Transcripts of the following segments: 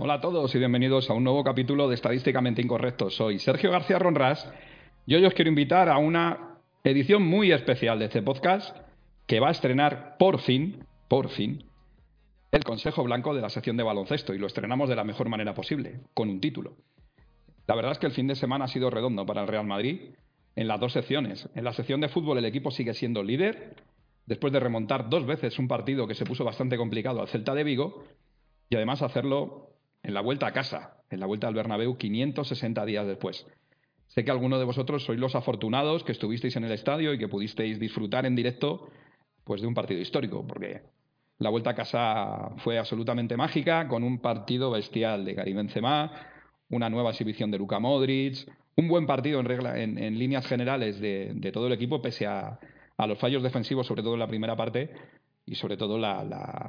Hola a todos y bienvenidos a un nuevo capítulo de Estadísticamente Incorrecto. Soy Sergio García Ronras y hoy os quiero invitar a una edición muy especial de este podcast que va a estrenar por fin, por fin, el Consejo Blanco de la sección de baloncesto y lo estrenamos de la mejor manera posible, con un título. La verdad es que el fin de semana ha sido redondo para el Real Madrid en las dos secciones. En la sección de fútbol el equipo sigue siendo líder, después de remontar dos veces un partido que se puso bastante complicado al Celta de Vigo y además hacerlo en la vuelta a casa, en la vuelta al Bernabéu 560 días después. Sé que algunos de vosotros sois los afortunados que estuvisteis en el estadio y que pudisteis disfrutar en directo pues, de un partido histórico, porque la vuelta a casa fue absolutamente mágica, con un partido bestial de Karim Benzema, una nueva exhibición de Luka Modric, un buen partido en, regla, en, líneas generales de, todo el equipo, pese a, los fallos defensivos, sobre todo en la primera parte, y sobre todo la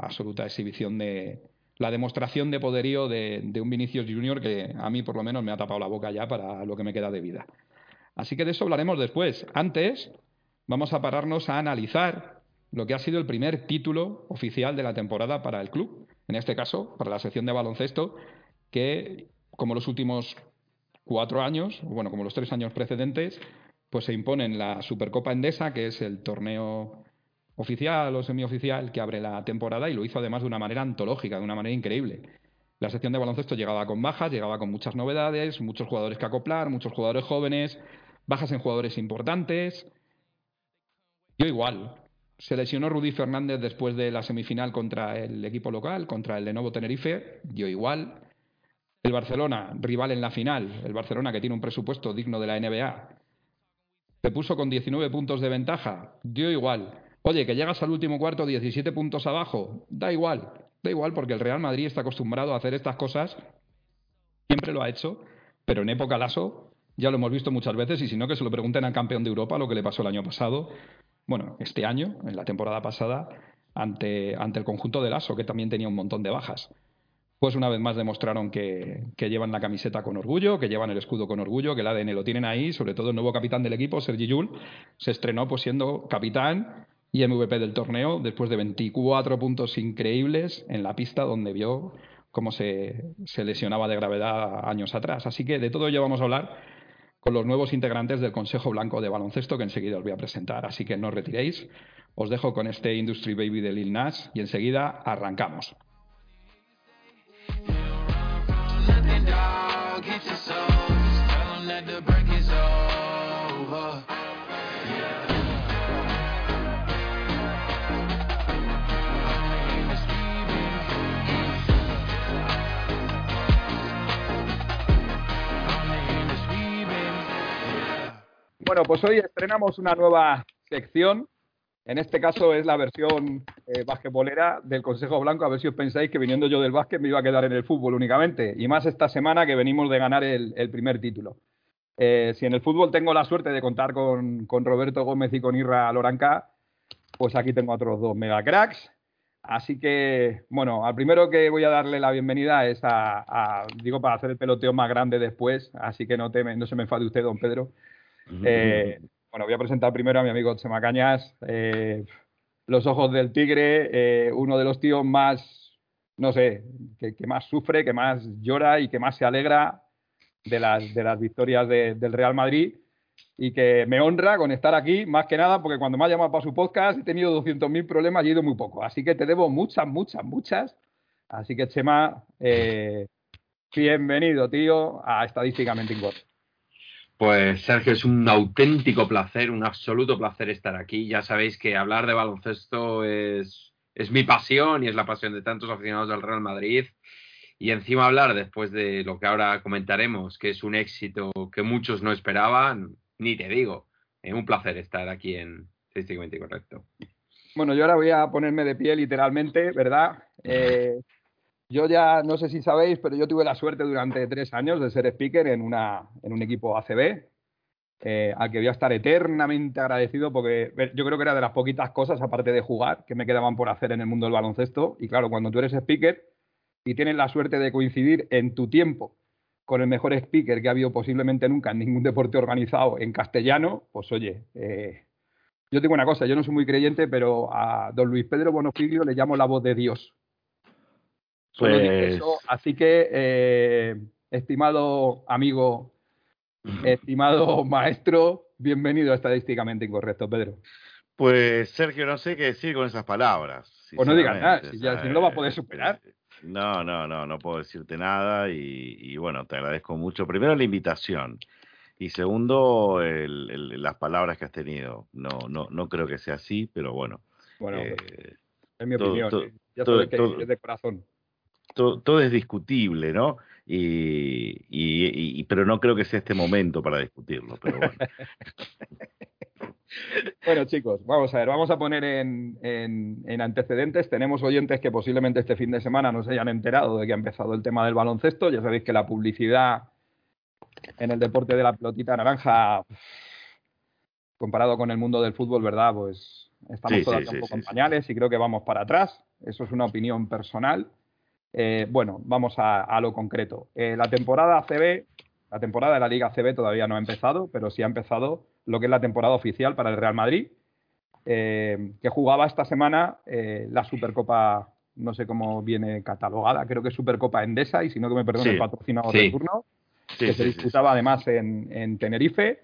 absoluta exhibición de, la demostración de poderío de, un Vinicius Junior que a mí por lo menos me ha tapado la boca ya para lo que me queda de vida. Así que de eso hablaremos después. Antes vamos a pararnos a analizar lo que ha sido el primer título oficial de la temporada para el club, en este caso para la sección de baloncesto, que como los últimos cuatro años, bueno, como los tres años precedentes, pues se impone en la Supercopa Endesa, que es el torneo oficial o semioficial que abre la temporada y lo hizo además de una manera antológica, de una manera increíble. La sección de baloncesto llegaba con bajas, llegaba con muchas novedades, muchos jugadores que acoplar, muchos jugadores jóvenes, bajas en jugadores importantes. Yo igual. Se lesionó Rudy Fernández después de la semifinal contra el equipo local, contra el de Nuevo Tenerife. Yo igual. El Barcelona, rival en la final, el Barcelona que tiene un presupuesto digno de la NBA, se puso con 19 puntos de ventaja. Dio igual. Oye, que llegas al último cuarto 17 puntos abajo, da igual, da igual porque el Real Madrid está acostumbrado a hacer estas cosas, siempre lo ha hecho, pero en época Lasso ya lo hemos visto muchas veces y si no que se lo pregunten al campeón de Europa lo que le pasó el año pasado, bueno, este año, en la temporada pasada, ante, ante el conjunto de Lasso que también tenía un montón de bajas. Pues una vez más demostraron que, que, llevan la camiseta con orgullo, que llevan el escudo con orgullo, que el ADN lo tienen ahí, sobre todo el nuevo capitán del equipo, Sergi Yul, se estrenó pues siendo capitán y MVP del torneo después de 24 puntos increíbles en la pista donde vio cómo se, se, lesionaba de gravedad años atrás. Así que de todo ello vamos a hablar con los nuevos integrantes del Consejo Blanco de Baloncesto que enseguida os voy a presentar. Así que no os retiréis. Os dejo con este Industry Baby de Lil Nas y enseguida arrancamos. Bueno, pues hoy estrenamos una nueva sección. En este caso es la versión eh, basquetbolera del Consejo Blanco. A ver si os pensáis que viniendo yo del básquet me iba a quedar en el fútbol únicamente. Y más esta semana que venimos de ganar el, primer título. Eh, si en el fútbol tengo la suerte de contar con, Roberto Gómez y con Irra Loranca, pues aquí tengo otros dos mega cracks. Así que, bueno, al primero que voy a darle la bienvenida es a, digo, para hacer el peloteo más grande después, así que no, teme, no se me enfade usted, don Pedro. Eh, bueno, voy a presentar primero a mi amigo Chema Cañas, eh, Los Ojos del Tigre, eh, uno de los tíos más, no sé, que, más sufre, que más llora y que más se alegra de las, victorias de, del Real Madrid y que me honra con estar aquí, más que nada porque cuando me ha llamado para su podcast he tenido 200.000 problemas y he ido muy poco. Así que te debo muchas, muchas, muchas. Así que Chema, bienvenido, tío, a Estadísticamente Incorrecto. Pues Sergio, es un auténtico placer, un absoluto placer estar aquí. Ya sabéis que hablar de baloncesto es, es mi pasión y es la pasión de tantos aficionados del Real Madrid. Y encima hablar después de lo que ahora comentaremos, que es un éxito que muchos no esperaban, ni te digo. Es un placer estar aquí en Estadísticamente Correcto. Bueno, yo ahora voy a ponerme de pie literalmente, ¿verdad? Eh, yo ya no sé si sabéis, pero yo tuve la suerte durante tres años de ser speaker en, una, en un equipo ACB. eh, al que voy a estar eternamente agradecido porque yo creo que era de las poquitas cosas, aparte de jugar, que me quedaban por hacer en el mundo del baloncesto. Y claro, cuando tú eres speaker y tienes la suerte de coincidir en tu tiempo con el mejor speaker que ha habido posiblemente nunca en ningún deporte organizado en castellano, pues oye, eh, yo tengo una cosa, yo no soy muy creyente, pero a don Luis Pedro Bonofiglio le llamo la voz de Dios. Pues... así que, eh, estimado amigo Estimado maestro, bienvenido a Estadísticamente Incorrecto, Pedro. Pues Sergio, no sé qué decir con esas palabras. Pues no digas nada, si, ya, no lo va a poder superar. No, no, no, no puedo decirte nada y, bueno, te agradezco mucho. Primero la invitación y segundo las palabras que has tenido. No, no, no creo que sea así, pero bueno. Bueno, eh, es mi opinión. Eh, ya sabes que es de corazón. Todo, es discutible, ¿no? Y, pero no creo que sea este momento para discutirlo. Pero bueno. bueno, chicos, vamos a ver, vamos a poner en, en, antecedentes. Tenemos oyentes que posiblemente este fin de semana no se hayan enterado de que ha empezado el tema del baloncesto. Ya sabéis que la publicidad en el deporte de la pelotita naranja, comparado con el mundo del fútbol, ¿verdad? Pues estamos todavía un poco en pañales y creo que vamos para atrás. Eso es una opinión personal. Eh, bueno, vamos a, lo concreto. Eh, la temporada ACB, la temporada de la Liga ACB todavía no ha empezado, pero sí ha empezado lo que es la temporada oficial para el Real Madrid, eh, que jugaba esta semana la Supercopa, no sé cómo viene catalogada, creo que es Supercopa Endesa, y si no que me perdone el patrocinador de turno, que se disputaba además en, Tenerife,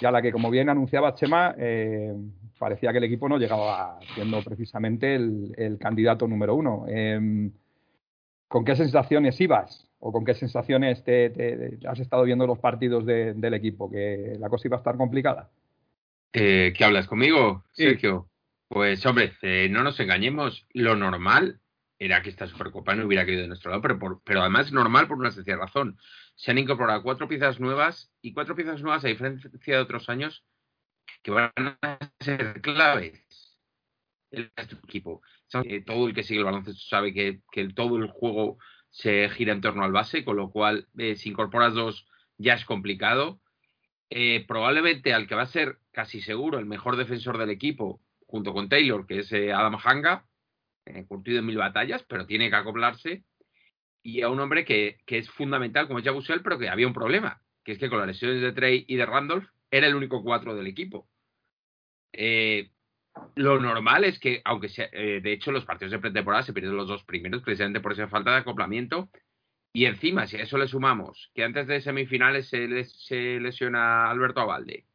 y a la que, como bien anunciaba Chema, parecía que el equipo no llegaba siendo precisamente el, el candidato número uno. ¿Con qué sensaciones ibas? ¿O con qué sensaciones te, has estado viendo los partidos del equipo? ¿Que la cosa iba a estar complicada? Eh, ¿Qué hablas conmigo, Sergio? Pues hombre, eh, no nos engañemos, lo normal era que esta Supercopa no hubiera caído de nuestro lado, pero, pero además normal por una sencilla razón. Se han incorporado cuatro piezas nuevas y cuatro piezas nuevas, a diferencia de otros años, que van a ser claves en este equipo. Eh, todo el que sigue el baloncesto sabe que, todo el juego se gira en torno al base, con lo cual eh, si incorporas dos ya es complicado. Eh, probablemente al que va a ser casi seguro el mejor defensor del equipo, junto con Taylor, que es Adam Hanga, curtido en mil batallas, pero tiene que acoplarse. Y a un hombre que, es fundamental, como es Jabusel, pero que había un problema, que es que con las lesiones de Trey y de Randolph era el único cuatro del equipo. Lo normal es que, aunque sea, eh, de hecho los partidos de pretemporada se pierden los dos primeros precisamente por esa falta de acoplamiento. Y encima, si a eso le sumamos que antes de semifinales se, se lesiona Alberto Avalde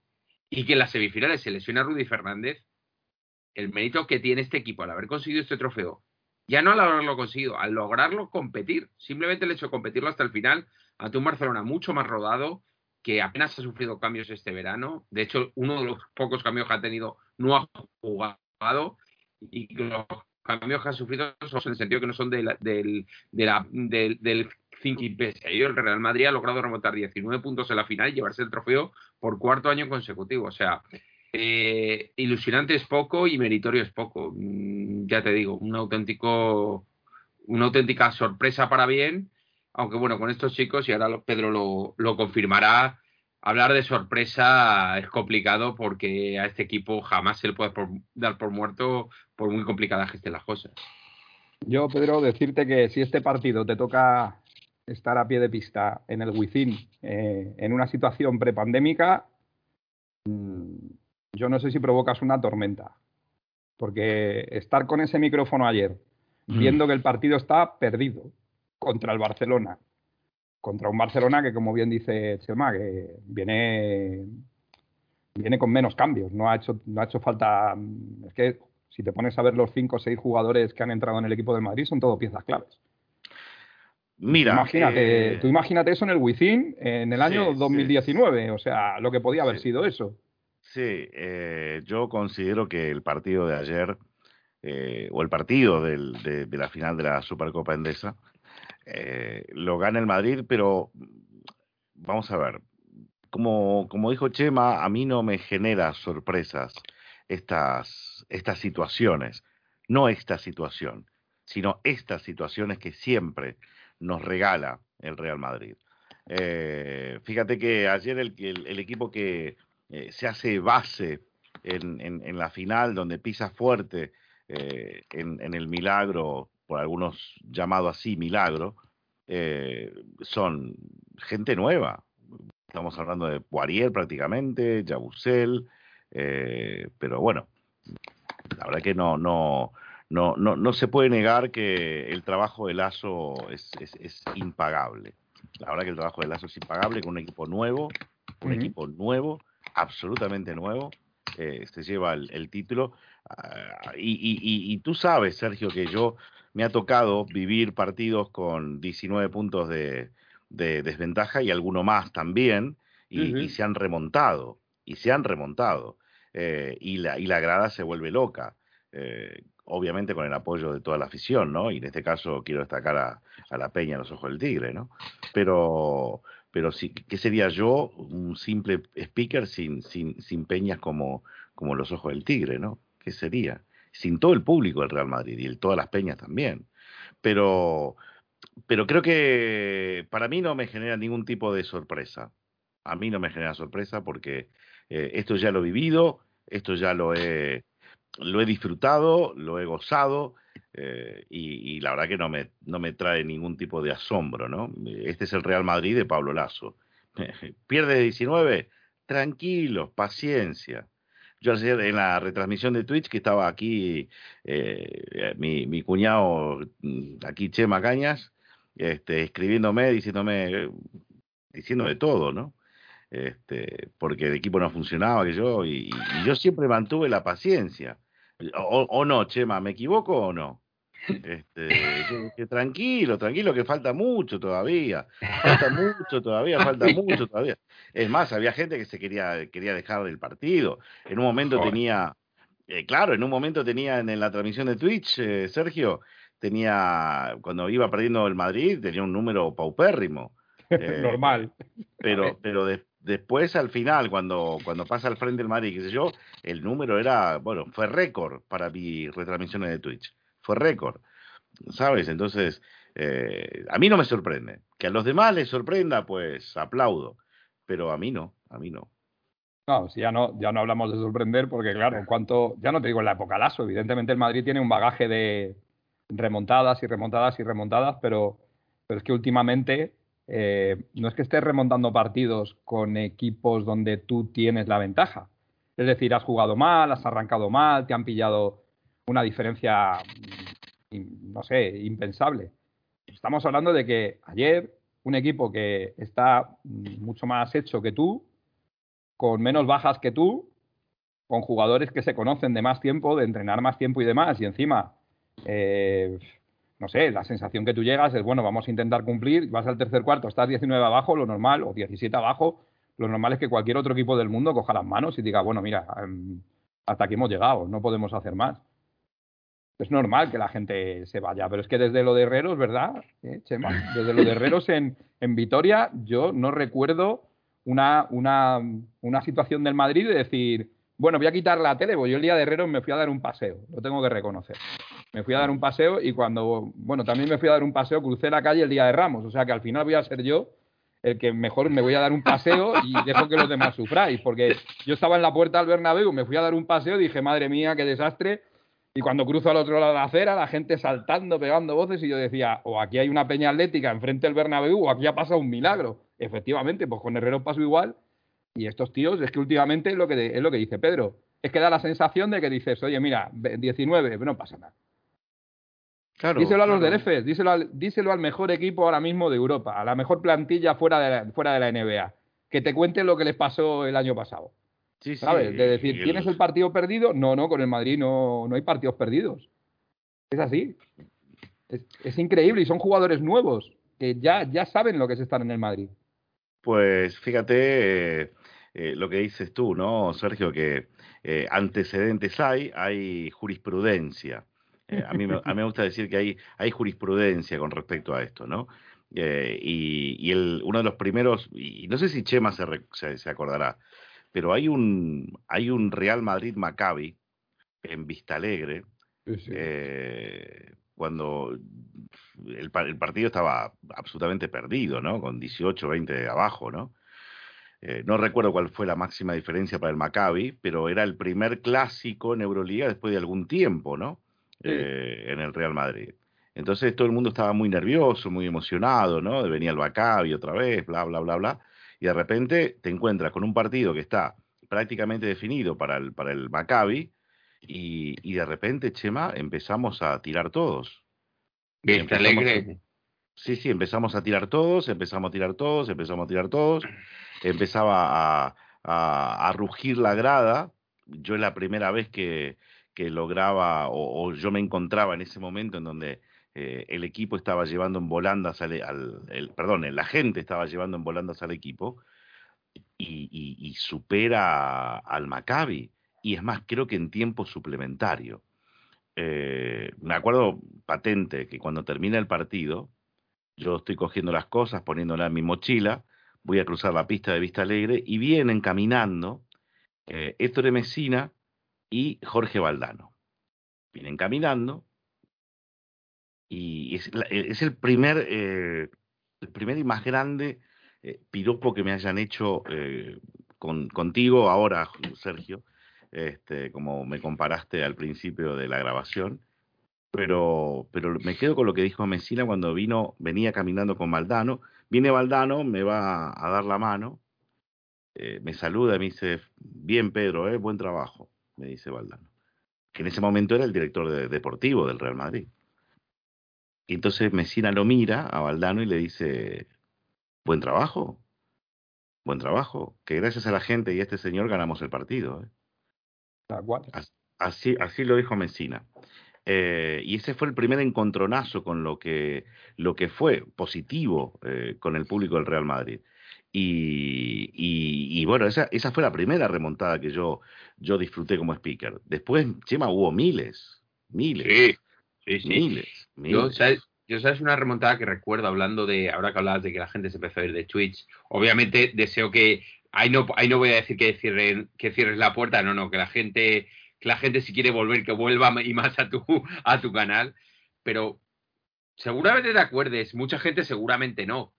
y que en las semifinales se lesiona Rudy Fernández, el mérito que tiene este equipo al haber conseguido este trofeo, ya no al haberlo conseguido, al lograrlo competir, simplemente el hecho de competirlo hasta el final ante un Barcelona mucho más rodado, que apenas ha sufrido cambios este verano. De hecho, uno de los pocos cambios que ha tenido no ha jugado y los cambios que ha sufrido son en el sentido que no son del, de la, del, del El Real Madrid ha logrado remontar 19 puntos en la final y llevarse el trofeo por cuarto año consecutivo. O sea, eh, ilusionante es poco y meritorio es poco. Mm, ya te digo, un auténtico, una auténtica sorpresa para bien aunque bueno, con estos chicos, y ahora Pedro lo, lo confirmará, hablar de sorpresa es complicado porque a este equipo jamás se le puede dar por muerto por muy complicadas que estén las cosas. Yo, Pedro, decirte que si este partido te toca estar a pie de pista en el Within eh, en una situación prepandémica, mm, yo no sé si provocas una tormenta. Porque estar con ese micrófono ayer, mm. viendo que el partido está perdido, contra el Barcelona. Contra un Barcelona que, como bien dice Chema, que viene, viene con menos cambios. No ha, hecho, no ha hecho falta. Es que si te pones a ver los cinco o seis jugadores que han entrado en el equipo de Madrid, son todo piezas claves. Mira, imagínate, eh, tú imagínate eso en el Within en el año 2019, o sea, lo que podía haber sido eso. Sí, eh, yo considero que el partido de ayer, eh, o el partido del, de, de, la final de la Supercopa Endesa, eh, lo gana el Madrid, pero vamos a ver, como, como dijo Chema, a mí no me genera sorpresas estas, estas situaciones, no esta situación, sino estas situaciones que siempre nos regala el Real Madrid. Eh, fíjate que ayer el, el, equipo que eh, se hace base en, en, la final, donde pisa fuerte en, en, el milagro, por algunos llamado así milagro, eh, son gente nueva. Estamos hablando de Poirier prácticamente, Jabusel, pero bueno, la verdad que no, no, no, no, no se puede negar que el trabajo de Lazo es, es, es impagable. La verdad que el trabajo de Lazo es impagable con un equipo nuevo, un equipo nuevo, absolutamente nuevo, eh, se lleva el, título. Ah, y, tú sabes, Sergio, que yo me ha tocado vivir partidos con 19 puntos de, desventaja y alguno más también, y, se han remontado, y se han remontado. Eh, y, la, y la grada se vuelve loca. Eh, obviamente con el apoyo de toda la afición, ¿no? Y en este caso quiero destacar a, a la Peña, los ojos del tigre, ¿no? Pero, pero sí, ¿qué sería yo, un simple speaker sin, sin, sin peñas como, como los ojos del tigre, ¿no? ¿Qué sería? Sin todo el público del Real Madrid y todas las peñas también. Pero, pero creo que para mí no me genera ningún tipo de sorpresa. A mí no me genera sorpresa porque eh, esto ya lo he vivido, esto ya lo he, lo he disfrutado, lo he gozado eh, y, la verdad que no me, no me trae ningún tipo de asombro, ¿no? Este es el Real Madrid de Pablo Lazo. Pierde 19, tranquilo, paciencia. Yo ayer en la retransmisión de Twitch, que estaba aquí eh, mi, mi, cuñado, mm, aquí Chema Cañas, este, escribiéndome, diciéndome, diciéndome todo, ¿no? este, porque el equipo no funcionaba, que yo, y, yo siempre mantuve la paciencia. O, no, Chema, ¿me equivoco o no? Este, que, tranquilo, tranquilo, que falta mucho todavía. Falta mucho todavía, falta mucho todavía. Es más, había gente que se quería, quería dejar del partido. En un momento tenía, eh, claro, en un momento tenía en, la transmisión de Twitch, eh, Sergio, tenía, cuando iba perdiendo el Madrid, tenía un número paupérrimo. Normal. Pero, pero, de, Después, al final, cuando, cuando pasa al frente del Madrid, qué sé yo, el número era, bueno, fue récord para mi retransmisiones de Twitch. Fue récord, ¿sabes? Entonces, eh, a mí no me sorprende. Que a los demás les sorprenda, pues aplaudo. Pero a mí no, a mí no. No, si ya no, ya no hablamos de sorprender, porque claro, en cuanto, ya no te digo en la época Lazo, evidentemente el Madrid tiene un bagaje de remontadas y remontadas y remontadas, pero, pero es que últimamente eh, no es que estés remontando partidos con equipos donde tú tienes la ventaja. Es decir, has jugado mal, has arrancado mal, te han pillado una diferencia, mm, no sé, impensable. Estamos hablando de que ayer un equipo que está mucho más hecho que tú, con menos bajas que tú, con jugadores que se conocen de más tiempo, de entrenar más tiempo y demás, y encima eh, no sé, la sensación que tú llegas es, bueno, vamos a intentar cumplir, vas al tercer cuarto, estás 19 abajo, lo normal, o 17 abajo, lo normal es que cualquier otro equipo del mundo coja las manos y diga, bueno, mira, em, hasta aquí hemos llegado, no podemos hacer más. Es normal que la gente se vaya, pero es que desde lo de Herreros, ¿verdad, ¿Eh, Chema? Desde lo de Herreros en, en Vitoria, yo no recuerdo una, una, una situación del Madrid de decir, bueno, voy a quitar la tele, porque yo el día de Herreros me fui a dar un paseo, lo tengo que reconocer. Me fui a dar un paseo y cuando, bueno, también me fui a dar un paseo, crucé la calle el día de Ramos, o sea que al final voy a ser yo el que mejor me voy a dar un paseo y dejo que los demás sufráis, porque yo estaba en la puerta del Bernabéu, me fui a dar un paseo y dije, madre mía, qué desastre, y cuando cruzo al otro lado de la acera, la gente saltando, pegando voces, y yo decía, o aquí hay una peña atlética enfrente del Bernabéu, o aquí ha pasado un milagro. Efectivamente, pues con Herrero pasó igual, y estos tíos, es que últimamente es lo que, es lo que dice Pedro. Es que da la sensación de que dices, oye, mira, 19, no pasa nada. Claro, díselo a los del EFES, díselo al, díselo al mejor equipo ahora mismo de Europa, a la mejor plantilla fuera de la, fuera de la NBA. Que te cuenten lo que les pasó el año pasado. Sí, ¿Sabes? de decir, ¿tienes el partido perdido? No, no, con el Madrid no, no hay partidos perdidos. Es así. Es, es increíble y son jugadores nuevos que ya, ya saben lo que es estar en el Madrid. Pues fíjate, eh, eh, lo que dices tú, ¿no, Sergio? Que eh, antecedentes hay, hay jurisprudencia. Eh, a, mí me, a mí me gusta decir que hay, hay jurisprudencia con respecto a esto, ¿no? y y el, uno de los primeros, y no sé si Chema se, se, se acordará, pero hay un, hay un Real Madrid Maccabi en Vista Alegre, cuando el, el, partido estaba absolutamente perdido, ¿no? Con 18, 20 abajo, ¿no? eh, no recuerdo cuál fue la máxima diferencia para el Maccabi, pero era el primer clásico en Euroliga después de algún tiempo, ¿no? Eh, en el Real Madrid. Entonces todo el mundo estaba muy nervioso, muy emocionado, ¿no? Venir el Maccabi otra vez, bla, bla, bla, bla. Y de repente te encuentras con un partido que está prácticamente definido para el, para el Maccabi y, y de repente, Chema, empezamos a tirar todos. Que está alegre. Sí, sí, empezamos a tirar todos, empezamos a tirar todos, empezamos a tirar todos. Empezaba a, a, a rugir la grada. Yo es la primera vez que, que lograba o, yo me encontraba en ese momento en donde eh, el equipo estaba llevando en volandas al, el, perdón, la gente estaba llevando en volandas al equipo y, supera al Maccabi. Y es más, creo que en tiempo suplementario. Eh, me acuerdo patente que cuando termina el partido, yo estoy cogiendo las cosas, poniéndolas en mi mochila, voy a cruzar la pista de Vista Alegre y vienen caminando eh, Héctor Mesina y Jorge Valdano. Vienen caminando y es, es el primer, eh, el primer y más grande eh, piropo que me hayan hecho eh, con, contigo ahora, Sergio, este, como me comparaste al principio de la grabación. Pero, pero me quedo con lo que dijo Mesina cuando vino, venía caminando con Valdano. Viene Valdano, me va a dar la mano, eh, me saluda y me dice, bien Pedro, buen trabajo, me dice Valdano. Que en ese momento era el director de, deportivo del Real Madrid. Y entonces Mesina lo mira a Valdano y le dice, buen trabajo, buen trabajo, que gracias a la gente y a este señor ganamos el partido. ¿eh? Así, así lo dijo Mesina. Eh, y ese fue el primer encontronazo con lo que, lo que fue positivo eh, con el público del Real Madrid. Y, y, y, bueno, esa, esa fue la primera remontada que yo, yo disfruté como speaker. Después, Chema, hubo miles, miles. Sí, sí, sí. Miles, miles. Yo, ¿sabes? Yo sabes una remontada que recuerdo hablando de, ahora que hablabas de que la gente se empezó a ir de Twitch, obviamente deseo que, ahí no, ahí no voy a decir que, cierren, que cierres la puerta, no, no, que la gente que la gente si quiere volver, que vuelva y más a tu, a tu canal, pero seguramente te acuerdes, mucha gente seguramente no.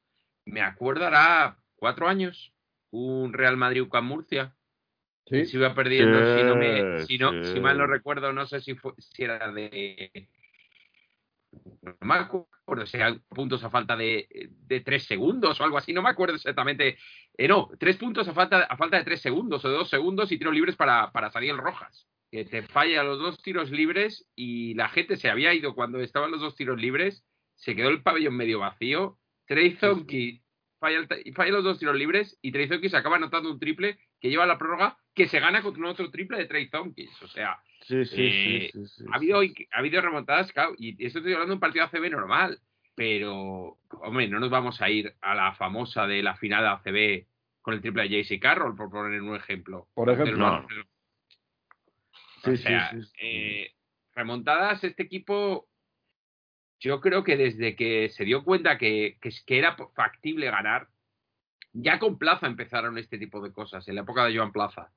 Me acuerdo hará cuatro años, un Real Madrid UCAM Murcia. Sí. Se iba perdiendo, Sí, si, no me, si, no, sí. si mal no recuerdo, no sé si, fue, si era de... No me acuerdo si eran puntos a falta de, de tres segundos o algo así, no me acuerdo exactamente. Eh, no, tres puntos a falta, a falta de tres segundos o de dos segundos y tiros libres para, para Sariel Rojas que te falla los dos tiros libres y la gente se había ido cuando estaban los dos tiros libres, se quedó el pabellón medio vacío. Trey Zonky falla, falla los dos tiros libres y Trey Zonky se acaba anotando un triple que lleva la prórroga que se gana contra un otro triple de Trey Zonky. O sea, Sí, sí, eh, sí, ha, habido, ha habido remontadas, claro, y esto estoy hablando de un partido ACB normal, pero, hombre, no nos vamos a ir a la famosa de la final de ACB con el triple de JC Carroll, por poner un ejemplo. Por ejemplo, no. O sea, sí, sí, sí. eh, remontadas, este equipo, yo creo que desde que se dio cuenta que, que, que, era factible ganar, ya con Plaza empezaron este tipo de cosas, en la época de Joan Plaza.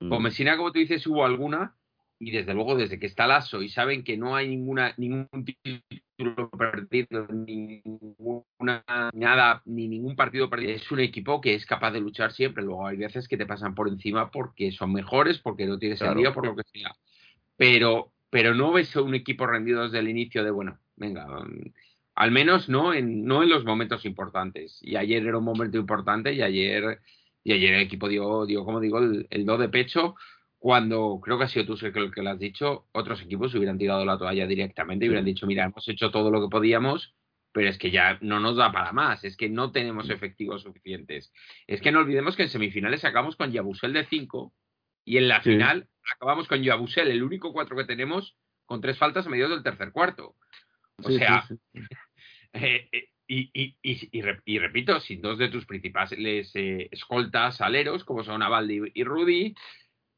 Mm. Con Messina, como tú dices, hubo alguna, y desde luego desde que está Lasso y saben que no hay ninguna ningún título perdido, ninguna nada, ni ningún partido perdido, es un equipo que es capaz de luchar siempre. Luego hay veces que te pasan por encima porque son mejores, porque no tienes Claro. el día, por lo que sea. Pero, pero no ves un equipo rendido desde el inicio de bueno, venga, al menos no en, no en los momentos importantes. Y ayer era un momento importante y ayer, y ayer el equipo dio, dio como digo, el, el do de pecho cuando creo que ha sido tú el que lo has dicho, otros equipos hubieran tirado la toalla directamente y hubieran dicho, mira, hemos hecho todo lo que podíamos, pero es que ya no nos da para más, es que no tenemos efectivos suficientes. Es que no olvidemos que en semifinales acabamos con Yabusel de 5 y en la Sí. final acabamos con Yabusel, el único 4 que tenemos, con tres faltas a mediados del tercer cuarto. O Sí, sea, sí, eh, eh, y, y repito, sin dos de tus principales eh, escoltas aleros, como son Avaldi y Rudy,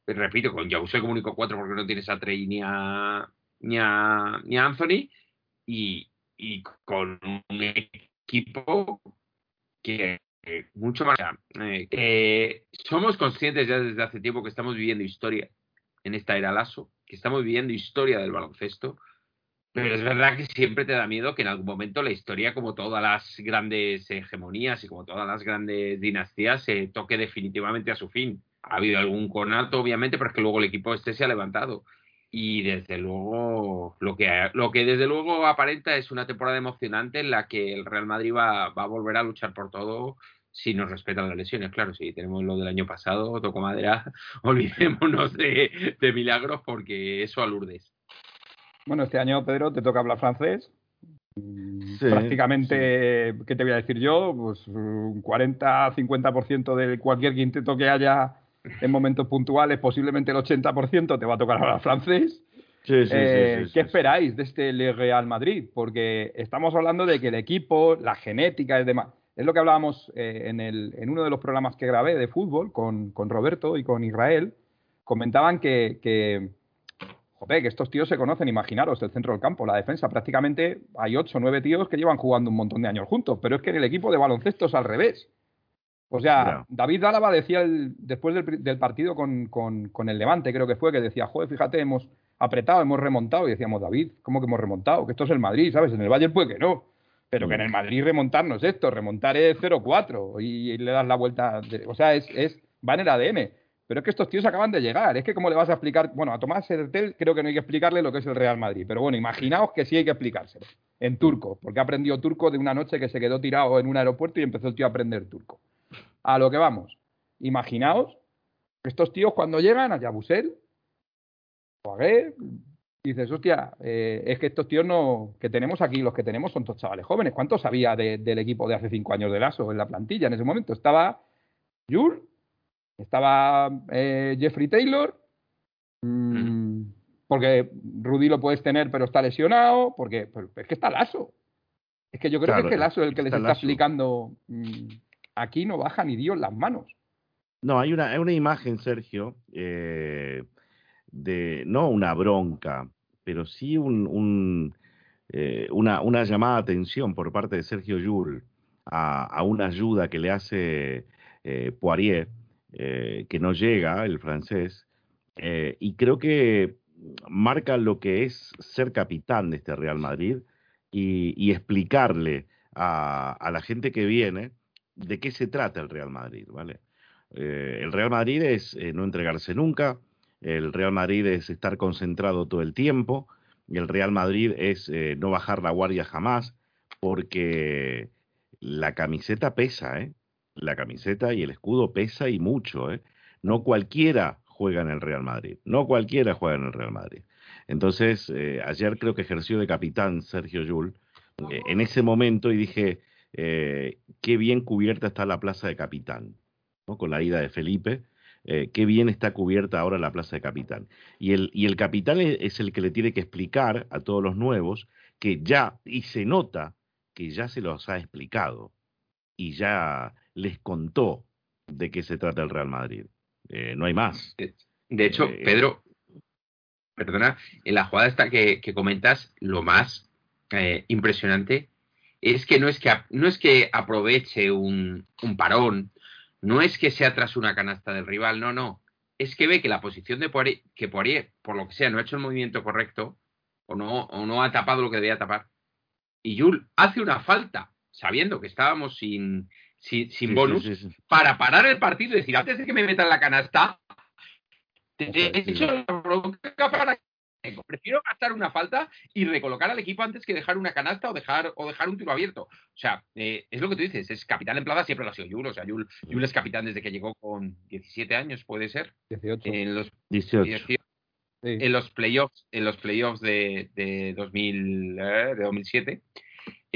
repito, con Yabusel como único cuatro porque no tienes a Trey ni a, ni a, ni a Anthony, y, y con un equipo que mucho más. eh, eh, somos conscientes ya desde hace tiempo que estamos viviendo historia en esta era Lasso, que estamos viviendo historia del baloncesto, Pero es verdad que siempre te da miedo que en algún momento la historia, como todas las grandes hegemonías y como todas las grandes dinastías, se toque definitivamente a su fin. Ha habido algún conato, obviamente, pero es que luego el equipo este se ha levantado. Y desde luego, lo que, lo que desde luego aparenta es una temporada emocionante en la que el Real Madrid va, va a volver a luchar por todo si nos respetan las lesiones. Claro, si tenemos lo del año pasado, toco madera, olvidémonos de, de milagros porque eso alurdes. Bueno, este año, Pedro, te toca hablar francés. Prácticamente, ¿qué te voy a decir yo? Pues un 40-50% de cualquier quinteto que haya en momentos puntuales, posiblemente el 80% te va a tocar hablar francés. Sí, sí, Eh, sí, ¿Qué esperáis de este Le Real Madrid? Porque estamos hablando de que el equipo, la genética es demás. Es lo que hablábamos eh, en, el, en uno de los programas que grabé de fútbol con, con Roberto y con Israel. Comentaban que, que, joder, que estos tíos se conocen, imaginaros, el centro del campo, la defensa. Prácticamente hay ocho o nueve tíos que llevan jugando un montón de años juntos, pero es que en el equipo de baloncesto es al revés. O sea. David Álava decía el- después del, del partido con, con- con el Levante, creo que fue, que decía, joder, fíjate, hemos apretado, hemos remontado. Y decíamos, David, ¿cómo que hemos remontado? Que esto es el Madrid, ¿sabes? En el Bayern puede que no. Pero que en el Madrid remontar no es esto, remontar es 0-4 y, le das la vuelta. de- o sea, es, es, va en el ADN. Pero es que estos tíos acaban de llegar. Es que, ¿cómo le vas a explicar? Bueno, a Tomás Hertel creo que no hay que explicarle lo que es el Real Madrid. Pero bueno, imaginaos que sí hay que explicárselo. En turco, porque aprendió turco de una noche que se quedó tirado en un aeropuerto y empezó el tío a aprender turco. A lo que vamos. Imaginaos que estos tíos cuando llegan a Yabusel, o a Gué, dices, hostia, eh, es que estos tíos no, que tenemos aquí, los que tenemos son todos chavales jóvenes. ¿Cuántos sabía de- del equipo de hace cinco años de Lasso en la plantilla en ese momento? Estaba Jules, estaba eh, Jeffrey Taylor, mm, porque Rudy lo puedes tener pero está lesionado, porque pero es que está Lasso. Es que yo creo Claro, que es que Lasso es el que les está explicando, mm, aquí no baja ni Dios las manos. No, hay una, hay una imagen, Sergio, eh, de no una bronca, pero sí un, un, eh, una, una llamada de atención por parte de Sergio Yul a, una ayuda que le hace eh, Poirier, eh, que no llega, el francés, eh, y creo que marca lo que es ser capitán de este Real Madrid y, y explicarle a, a la gente que viene de qué se trata el Real Madrid, ¿vale? Eh, el Real Madrid es eh, no entregarse nunca, el Real Madrid es estar concentrado todo el tiempo, y el Real Madrid es eh, no bajar la guardia jamás, porque la camiseta pesa, ¿eh? La camiseta y el escudo pesa y mucho, ¿eh? No cualquiera juega en el Real Madrid, no cualquiera juega en el Real Madrid. Entonces, ayer creo que ejerció de capitán Sergio Yul en ese momento y dije, eh, qué bien cubierta está la plaza de capitán. ¿no? con la ida de Felipe, eh, qué bien está cubierta ahora la plaza de capitán. Y el, y el capitán es, es el que le tiene que explicar a todos los nuevos que ya, y se nota que ya se los ha explicado y ya les contó de qué se trata el Real Madrid. Eh, no hay más. De hecho, Pedro, perdona, en la jugada esta que, que comentas, lo más impresionante es que no es que, no es que aproveche un, un parón, no es que sea tras una canasta del rival, no, no. Es que ve que la posición de Poirier, que Poirier, por lo que sea, no ha hecho el movimiento correcto o no, o no ha tapado lo que debía tapar. Y Jules hace una falta, sabiendo que estábamos sin, sin, sin Sí, bonus, sí, sí, sí. para parar el partido y decir, antes de que me metan la canasta, te he hecho la bronca para prefiero gastar una falta y recolocar al equipo antes que dejar una canasta o dejar o dejar un tiro abierto. O sea, eh, es lo que tú dices, es capitán en plaza, siempre lo ha sido Yul. O sea, Yul, Yul es capitán desde que llegó con 17 años, puede ser, 18. en los, 18. sí. en los playoffs, en los playoffs de, de 2000, eh, de 2007.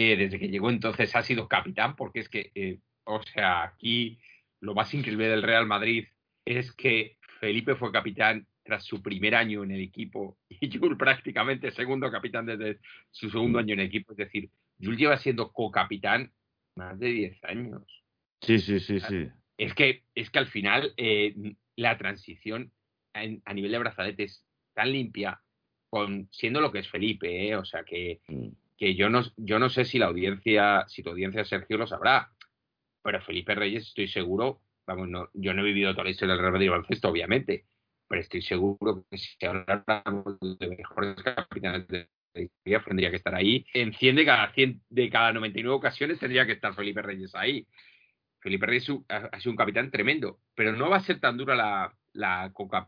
Eh, desde que llegó entonces ha sido capitán, porque es que, eh, o sea, aquí lo más increíble del Real Madrid es que Felipe fue capitán tras su primer año en el equipo y Jules prácticamente segundo capitán desde su segundo año en el equipo. Es decir, Jules lleva siendo co-capitán más de 10 años. Sí, sí, sí, sí. Es que, es que al final eh, la transición en- a nivel de brazalete es tan limpia, con, siendo lo que es Felipe, ¿eh? o sea que, Mm. que yo no, yo no sé si la audiencia, si tu audiencia Sergio lo sabrá, pero Felipe Reyes estoy seguro, vamos, no, yo no he vivido toda la historia del Real Madrid baloncesto, obviamente, pero estoy seguro que si habláramos de mejores capitanes de tendría que estar ahí. En 100 de cada 100 de cada 99 ocasiones tendría que estar Felipe Reyes ahí. Felipe Reyes ha sido un capitán tremendo, pero no va a ser tan dura la,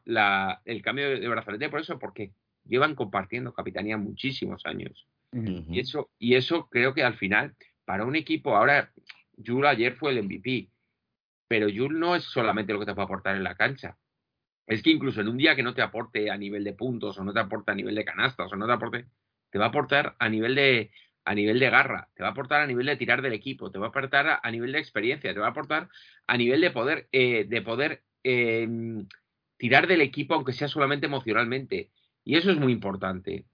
la, el cambio de brazalete por eso, porque llevan compartiendo capitanía muchísimos años. y, eso, y eso creo que al final, para un equipo, ahora, Jules ayer fue el MVP, pero Jules no es solamente lo que te puede aportar en la cancha. Es que incluso en un día que no te aporte a nivel de puntos, o no te aporte a nivel de canastas, o no te aporte, te va a aportar a nivel de, a nivel de garra, te va a aportar a nivel de tirar del equipo, te va a aportar a, nivel de experiencia, te va a aportar a nivel de poder, eh, de poder em, tirar del equipo, aunque sea solamente emocionalmente. Y eso es muy importante.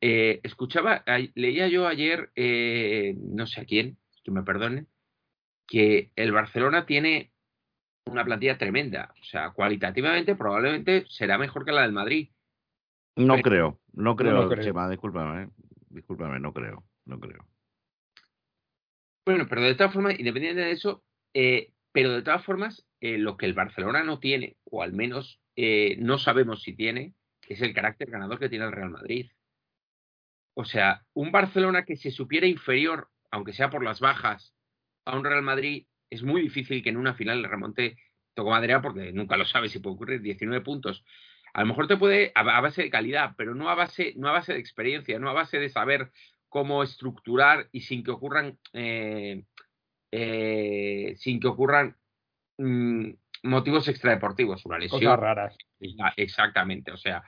Eh, escuchaba, leía yo ayer, eh, no sé a quién, que me perdonen, que el Barcelona tiene una plantilla tremenda. O sea, cualitativamente probablemente será mejor que la del Madrid. No creo, no creo, no, Chema, discúlpame, discúlpame, no creo, no creo. Bueno, pero de todas formas, independiente de eso, eh, pero de todas formas, eh, lo que el Barcelona no tiene, o al menos eh, no sabemos si tiene, es el carácter ganador que tiene el Real Madrid. O sea, un Barcelona que se supiera inferior, aunque sea por las bajas, a un Real Madrid, es muy difícil que en una final le remonte, toco madera porque nunca lo sabe si puede ocurrir, 19 puntos. A lo mejor te puede a, base de calidad, pero no a base, no a base de experiencia, no a base de saber cómo estructurar y sin que ocurran, eh, eh, sin que ocurran mm, motivos extradeportivos, una lesión. Cosas raras. Exactamente, o sea,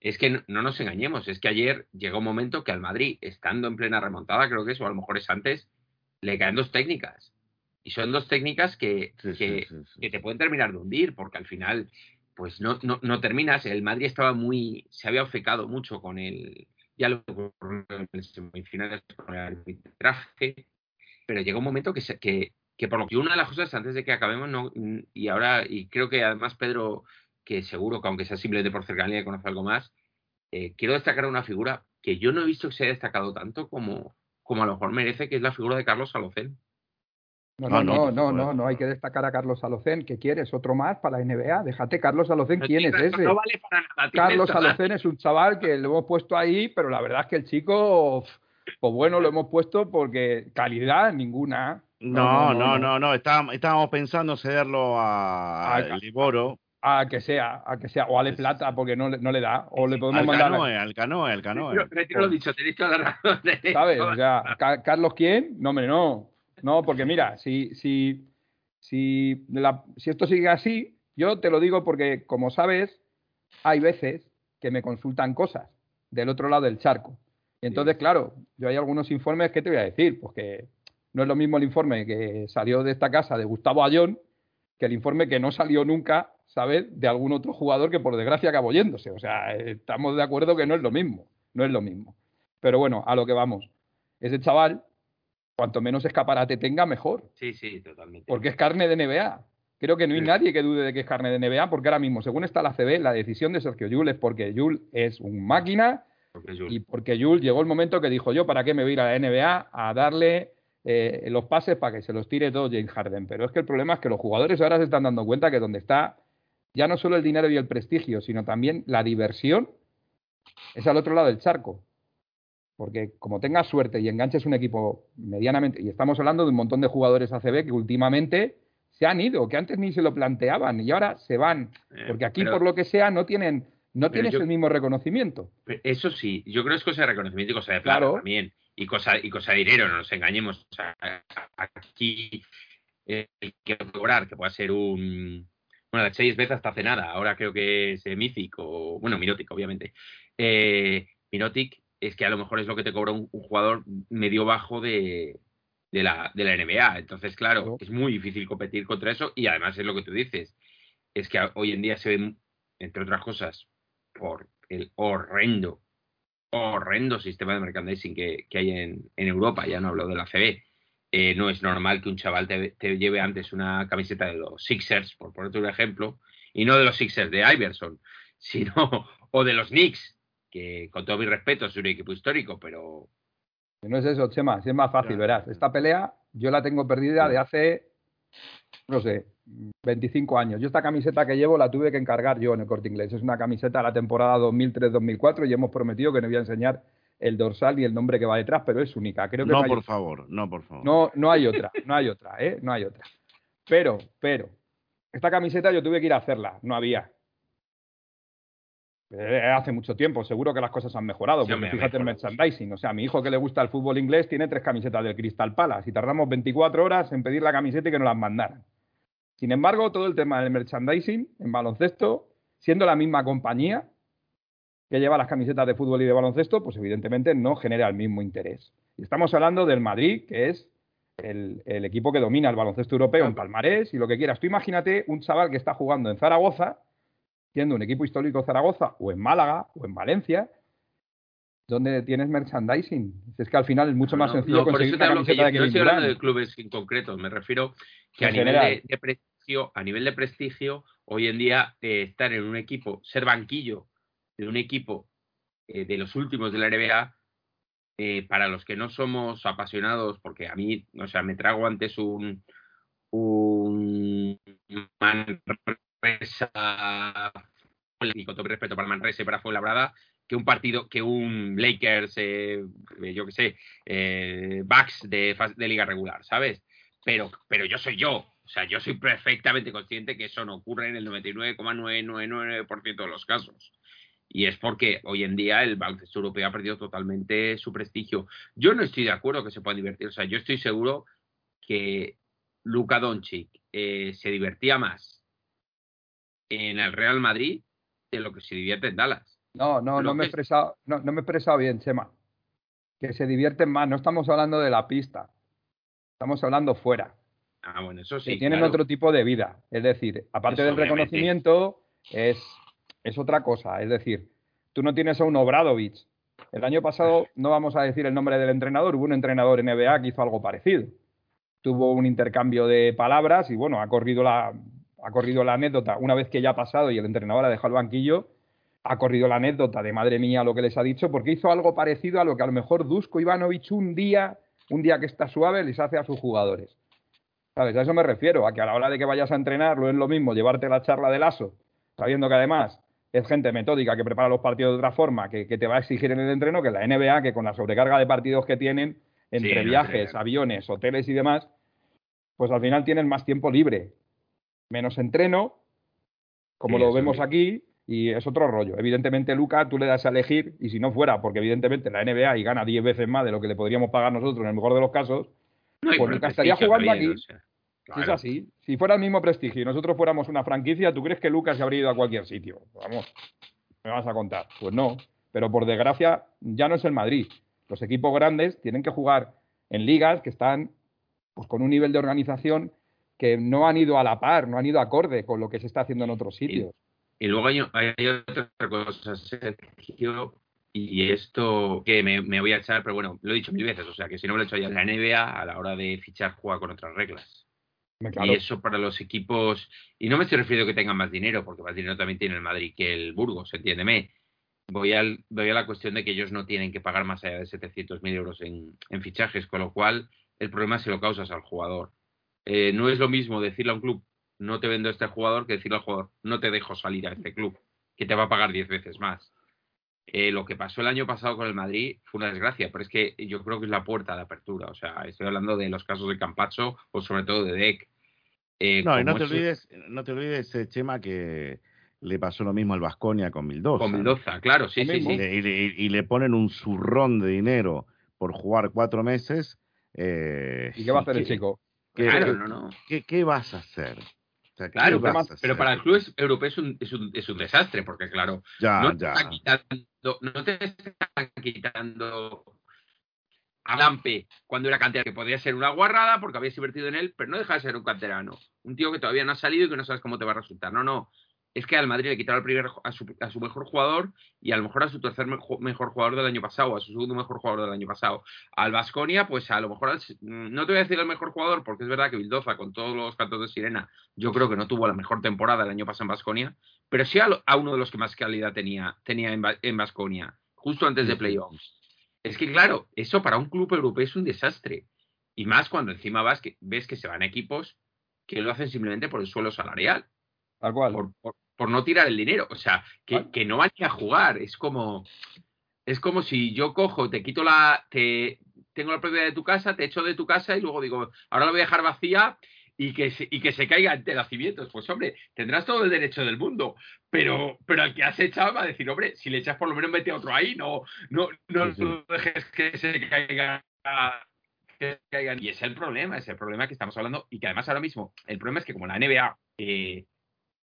es que no, no, nos engañemos, es que ayer llegó un momento que al Madrid, estando en plena remontada, creo que eso, a lo mejor es antes, le caen dos técnicas. Y son dos técnicas que, que, te pueden terminar de hundir, porque al final, pues no, no, no, terminas. El Madrid estaba muy, se había ofecado mucho con el, ya lo en semifinales con el arbitraje, pero llegó un momento que, que, que por lo que una de las cosas antes de que acabemos, no, y ahora, y creo que además Pedro, que seguro que aunque sea simplemente por cercanía conoce algo más, eh, quiero destacar una figura que yo no he visto que se haya destacado tanto como, como a lo mejor merece, que es la figura de Carlos Salocén. No, no, no, no, no, no, hay que destacar a Carlos Salocén. ¿Qué quieres? ¿Otro más para la NBA? Déjate, Carlos Salocén, ¿quién es ese? No vale para nada. Carlos Salocén es un chaval que lo hemos puesto ahí, pero la verdad es que el chico, pues bueno, lo hemos puesto porque calidad ninguna. No, no, no, no, Estábamos, pensando cederlo a, a Liboro, a que sea, a que sea, o Ale Plata, porque no, no le da, o le podemos al mandar. Canoe, al canoe, al canoe. Retiro lo dicho, la razón. ¿Sabes? O sea, ¿Carlos quién? No, hombre, no. No, porque mira, si, si, si, si esto sigue así, yo te lo digo porque, como sabes, hay veces que me consultan cosas del otro lado del charco. Y entonces, claro, yo hay algunos informes que te voy a decir, porque no es lo mismo el informe que salió de esta casa de Gustavo Ayón que el informe que no salió nunca ¿sabes? De algún otro jugador que por desgracia acabó yéndose. O sea, estamos de acuerdo que no es lo mismo, no es lo mismo. Pero bueno, a lo que vamos. Ese chaval, cuanto menos escaparate tenga, mejor. Sí, sí, totalmente. Porque es carne de NBA. Creo que no hay nadie que dude de que es carne de NBA, porque ahora mismo, según está la CB, la decisión de Sergio Yul es porque Yul es un máquina y porque Yul llegó el momento que dijo yo, ¿para qué me voy a ir a la NBA a darle eh, los pases para que se los tire todo James Harden? Pero es que el problema es que los jugadores ahora se están dando cuenta que donde está ya no solo el dinero y el prestigio, sino también la diversión, es al otro lado del charco. Porque como tengas suerte y enganches un equipo medianamente, y estamos hablando de un montón de jugadores ACB que últimamente se han ido, que antes ni se lo planteaban y ahora se van, eh, porque aquí por lo que sea no tienen no tienes el mismo reconocimiento. Eso sí, yo creo que es cosa de reconocimiento y cosa de plata también. Y cosa, y cosa de dinero, no nos engañemos. aquí el que cobrar, que pueda ser un, bueno, la seis veces hasta hace nada, ahora creo que es eh, o, bueno, Mirotic, obviamente. Eh, Mirotic es que a lo mejor es lo que te cobra un, jugador medio bajo de, de, la, de la NBA. Entonces, claro, es muy difícil competir contra eso y además es lo que tú dices, es que hoy en día se ve, entre otras cosas, por el horrendo, horrendo sistema de merchandising que, que hay en, en Europa, ya no hablo de la CB, eh, no es normal que un chaval te, lleve antes una camiseta de los Sixers, por ponerte un ejemplo, y no de los Sixers de Iverson, sino o de los Knicks, que con todo mi respeto es un equipo histórico, pero... No es eso, Chema, si es más fácil, verás. Esta pelea yo la tengo perdida de hace, no sé, 25 años. Yo esta camiseta que llevo la tuve que encargar yo en el corte inglés. Es una camiseta de la temporada 2003-2004 y hemos prometido que nos voy a enseñar el dorsal y el nombre que va detrás, pero es única. Creo que no, por otra. favor, no, por favor. No, no hay otra, no hay otra, ¿eh? No hay otra. Pero, pero, esta camiseta yo tuve que ir a hacerla, no había. Eh, hace mucho tiempo, seguro que las cosas han mejorado, Sí, porque fíjate el merchandising. O sea, a mi hijo que le gusta el fútbol inglés tiene tres camisetas del Crystal Palace y tardamos 24 horas en pedir la camiseta y que nos las mandaran. Sin embargo, todo el tema del merchandising en baloncesto, siendo la misma compañía que lleva las camisetas de fútbol y de baloncesto, pues evidentemente no genera el mismo interés. Y estamos hablando del Madrid, que es el, el equipo que domina el baloncesto europeo en palmarés y lo que quieras. Tú imagínate un chaval que está jugando en Zaragoza, siendo un equipo histórico Zaragoza, o en Málaga, o en Valencia, donde tienes merchandising. Es que al final es mucho No, más sencillo no, conseguir una hablo que camiseta yo de no estoy hablando de clubes en concreto, me refiero que a nivel de prestigio, a nivel de prestigio, hoy en día eh, estar en un equipo, ser banquillo de un equipo eh, de los últimos de la NBA, eh, para los que no somos apasionados, porque a mí, o sea, me trago antes un un Manresa y con todo respeto para Manresa y para Fuenlabrada, que un partido, que un Lakers, eh, yo qué sé, eh, Bucks de, liga regular, ¿sabes? Pero, pero yo soy yo. O sea, yo soy perfectamente consciente que eso no ocurre en el 99,999% de los casos. Y es porque hoy en día el baloncesto europeo ha perdido totalmente su prestigio. Yo no estoy de acuerdo que se puedan divertir. O sea, yo estoy seguro que Luka Doncic eh, se divertía más en el Real Madrid de lo que se divierte en Dallas. No, no, Lo no me, he que- expresado, no, no me he expresado bien, Chema. Que se divierten más. No estamos hablando de la pista. Estamos hablando fuera. Ah, bueno, eso que sí. tienen claro. otro tipo de vida. Es decir, aparte Eso, del obviamente. reconocimiento, es, es otra cosa. Es decir, tú no tienes a un Obradovich. El año pasado, no vamos a decir el nombre del entrenador, hubo un entrenador NBA que hizo algo parecido. Tuvo un intercambio de palabras y bueno, ha corrido la, ha corrido la anécdota. Una vez que ya ha pasado y el entrenador ha dejado el banquillo, ha corrido la anécdota de madre mía lo que les ha dicho, porque hizo algo parecido a lo que a lo mejor Dusko Ivanovic un día, un día que está suave, les hace a sus jugadores. ¿Sabes? A eso me refiero, a que a la hora de que vayas a entrenar, no es lo mismo llevarte la charla del ASO, sabiendo que además es gente metódica que prepara los partidos de otra forma, que, que te va a exigir en el entreno, que la NBA, que con la sobrecarga de partidos que tienen, entre viajes, aviones, hoteles y demás, pues al final tienen más tiempo libre, menos entreno, como Sí, lo vemos aquí, y es otro rollo. Evidentemente, Luca, tú le das a elegir, y si no fuera, porque evidentemente la NBA y gana 10 veces más de lo que le podríamos pagar nosotros en el mejor de los casos, No, pues Luka estaría jugando también, aquí. o sea, Si es claro. así, si fuera el mismo prestigio y nosotros fuéramos una franquicia, ¿tú crees que Lucas se habría ido a cualquier sitio? Vamos, me vas a contar. Pues no, pero por desgracia ya no es el Madrid. Los equipos grandes tienen que jugar en ligas que están pues, con un nivel de organización que no han ido a la par, no han ido acorde con lo que se está haciendo en otros sitios. Y luego hay, hay otra cosa, Sergio, y esto que me, me voy a echar, pero bueno, lo he dicho mil veces, o sea, que si no me lo he hecho ya, la NBA a la hora de fichar juega con otras reglas. Claro. Y eso para los equipos, y no me estoy refiriendo a que tengan más dinero, porque más dinero también tiene el Madrid que el Burgos, entiéndeme. Voy, al, voy a la cuestión de que ellos no tienen que pagar más allá de 700.000 euros en, en fichajes, con lo cual el problema se lo causas al jugador. Eh, no es lo mismo decirle a un club, no te vendo a este jugador, que decirle al jugador, no te dejo salir a este club, que te va a pagar 10 veces más. Eh, lo que pasó el año pasado con el Madrid fue una desgracia, pero es que yo creo que es la puerta de apertura. O sea, estoy hablando de los casos de Campacho o sobre todo de Deck. Eh, No, y no te olvides, no te olvides, eh, Chema, que le pasó lo mismo al Vasconia con Mildosa. Con Mendoza, claro, sí, sí. Y sí. le, y le- y le ponen un zurrón de dinero por jugar cuatro meses. eh, ¿Y qué va a hacer el ¿qué- chico? Qué- Claro, qué- no, no. ¿Qué, qué vas a hacer? O sea, ¿qué Claro, pero, para el club europeo es un, es un, es un desastre, porque claro, Ya, no, te ya. están quitando, no te están quitando a Lampe cuando era canterano, que podría ser una guarrada porque habías invertido en él, pero no deja de ser un canterano. Un tío que todavía no ha salido y que no sabes cómo te va a resultar. No, no. Es que al Madrid le quitaron al primer, a, su, a su mejor jugador y a lo mejor a su tercer mejo- mejor jugador del año pasado, a su segundo mejor jugador del año pasado. Al Vasconia, pues a lo mejor, al- no te voy a decir el mejor jugador, porque es verdad que Vildoza, con todos los cantos de sirena, yo creo que no tuvo la mejor temporada el año pasado en Vasconia, pero sí a, lo- a uno de los que más calidad tenía, tenía en Vasconia, justo antes de playoffs. Es que, claro, eso para un club europeo es un desastre. Y más cuando encima vas que, ves que se van equipos que lo hacen simplemente por el suelo salarial, Tal cual. por, por- por no tirar el dinero. O sea, que, que no van a jugar. Es como. Es como si yo cojo, te quito la. Te, tengo la propiedad de tu casa, te echo de tu casa y luego digo, ahora la voy a dejar vacía y que se, y que se caiga ante nacimientos. Pues hombre, tendrás todo el derecho del mundo, pero, pero al que has echado va a decir, hombre, si le echas por lo menos mete otro ahí, no, no, no, Sí, sí. dejes que se caiga. que se caigan. Y es el problema, es el problema que estamos hablando y que además ahora mismo, el problema es que como la NBA, eh,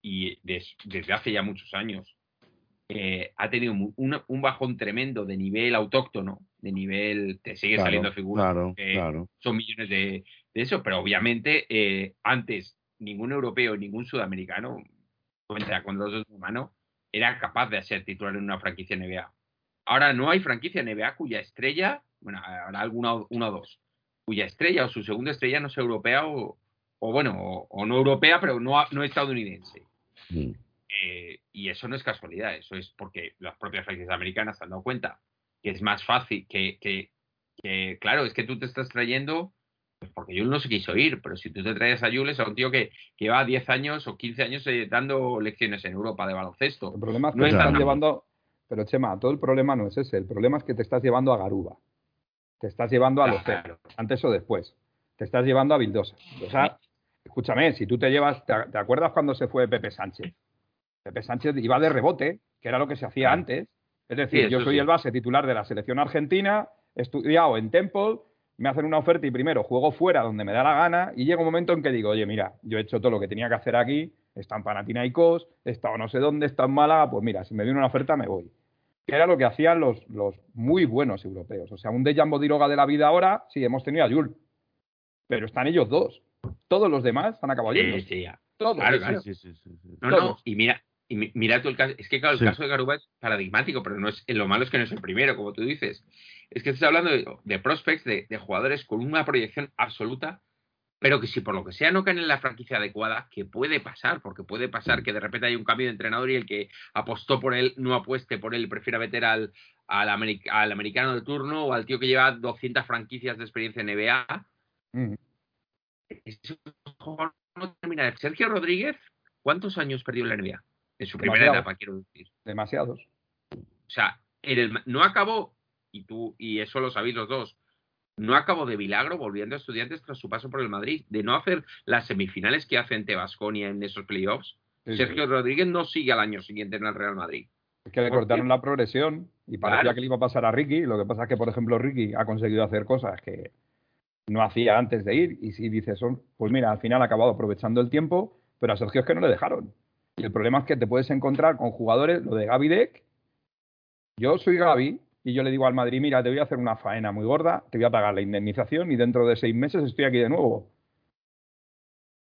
y des- desde hace ya muchos años, eh, ha tenido una- un bajón tremendo de nivel autóctono, de nivel, te sigue Claro, saliendo figuras Claro, que claro. son millones de, de eso, pero obviamente eh, antes ningún europeo, ningún sudamericano, cuenta con de mano, era capaz de ser titular en una franquicia NBA. Ahora no hay franquicia NBA cuya estrella, bueno, habrá alguna o- una o dos, cuya estrella o su segunda estrella no sea europea o, o bueno, o, o no europea, pero no, no estadounidense. Mm. Eh, y eso no es casualidad, eso es porque las propias franquicias americanas se han dado cuenta que es más fácil, que, que, que, claro, es que tú te estás trayendo, pues porque Jules no se quiso ir, pero si tú te traes a Jules a un tío que, que lleva 10 años o 15 años eh, dando lecciones en Europa de baloncesto. El problema es que No te es están llevando. Pero Chema, todo el problema no es ese. El problema es que te estás llevando a Garuba. Te estás llevando a los Claro. antes o después. Te estás llevando a Vildosa. O sea, escúchame, si tú te llevas, ¿te, te acuerdas cuando se fue Pepe Sánchez? Pepe Sánchez iba de rebote, que era lo que se hacía antes. Es decir, Sí, yo soy sí. el base titular de la selección argentina, he estudiado en Temple, me hacen una oferta y primero juego fuera donde me da la gana y llega un momento en que digo, oye, mira, yo he hecho todo lo que tenía que hacer aquí, he estado en Panathinaikos, he estado no sé dónde, he estado en Málaga, pues mira, si me viene una oferta me voy. Que era lo que hacían los, los muy buenos europeos. O sea, un Dejan Bodiroga de la vida ahora, sí, hemos tenido a Jules, pero están ellos dos. Todos los demás han acabado yendo. sí, ya. Todos. Claro, claro. Sí, sí, sí, sí. No, no, y mira, y mi- mira tú el caso, es que claro, el Sí. caso de Garuba es paradigmático, pero no es, lo malo es que no es el primero, como tú dices. Es que estás hablando de, de prospects, de, de jugadores con una proyección absoluta, pero que si por lo que sea no caen en la franquicia adecuada, que puede pasar, porque puede pasar que de repente hay un cambio de entrenador y el que apostó por él no apueste por él, prefiera meter al, al, americ- al americano de turno o al tío que lleva 200 franquicias de experiencia en NBA. Mm. Ese jugador no termina. Sergio Rodríguez, ¿cuántos años perdió en la NBA? En su primera Demasiado. etapa, quiero decir. Demasiados. O sea, en el- no acabó, y tú, y eso lo sabéis los dos, no acabó de milagro volviendo a estudiantes tras su paso por el Madrid, de no hacer las semifinales que hace ante Basconia en esos playoffs. Sí, sí. Sergio Rodríguez no sigue al año siguiente en el Real Madrid. Es que le cortaron la progresión y parecía Claro. que le iba a pasar a Ricky. Lo que pasa es que, por ejemplo, Ricky ha conseguido hacer cosas que no hacía antes de ir. Y si dices, son, pues mira, al final ha acabado aprovechando el tiempo, pero a Sergio es que no le dejaron. Y el problema es que te puedes encontrar con jugadores, lo de Gaby Deck. Yo soy Gaby y yo le digo al Madrid, mira, te voy a hacer una faena muy gorda, te voy a pagar la indemnización y dentro de seis meses estoy aquí de nuevo.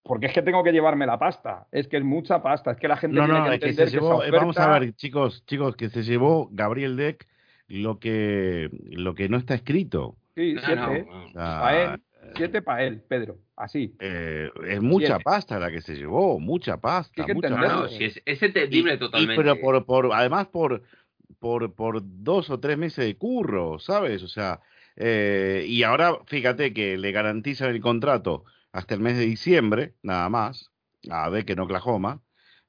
Porque es que tengo que llevarme la pasta. Es que es mucha pasta. Es que la gente No, tiene no, que es que entender se que, llevó, esa eh, vamos a ver, chicos, chicos, que se llevó Gabriel Deck lo que, lo que no está escrito. Sí, No, siete. no, O no. sea, Pa' él, siete para él, Pedro. Así. eh, es mucha Siete. pasta la que se llevó, mucha pasta, mucha no, si es, es entendible Y- y- totalmente. pero por, por, además por, por, por dos o tres meses de curro, ¿sabes? O sea, eh, y ahora fíjate que le garantizan el contrato hasta el mes de diciembre, nada más, a ver que en Oklahoma.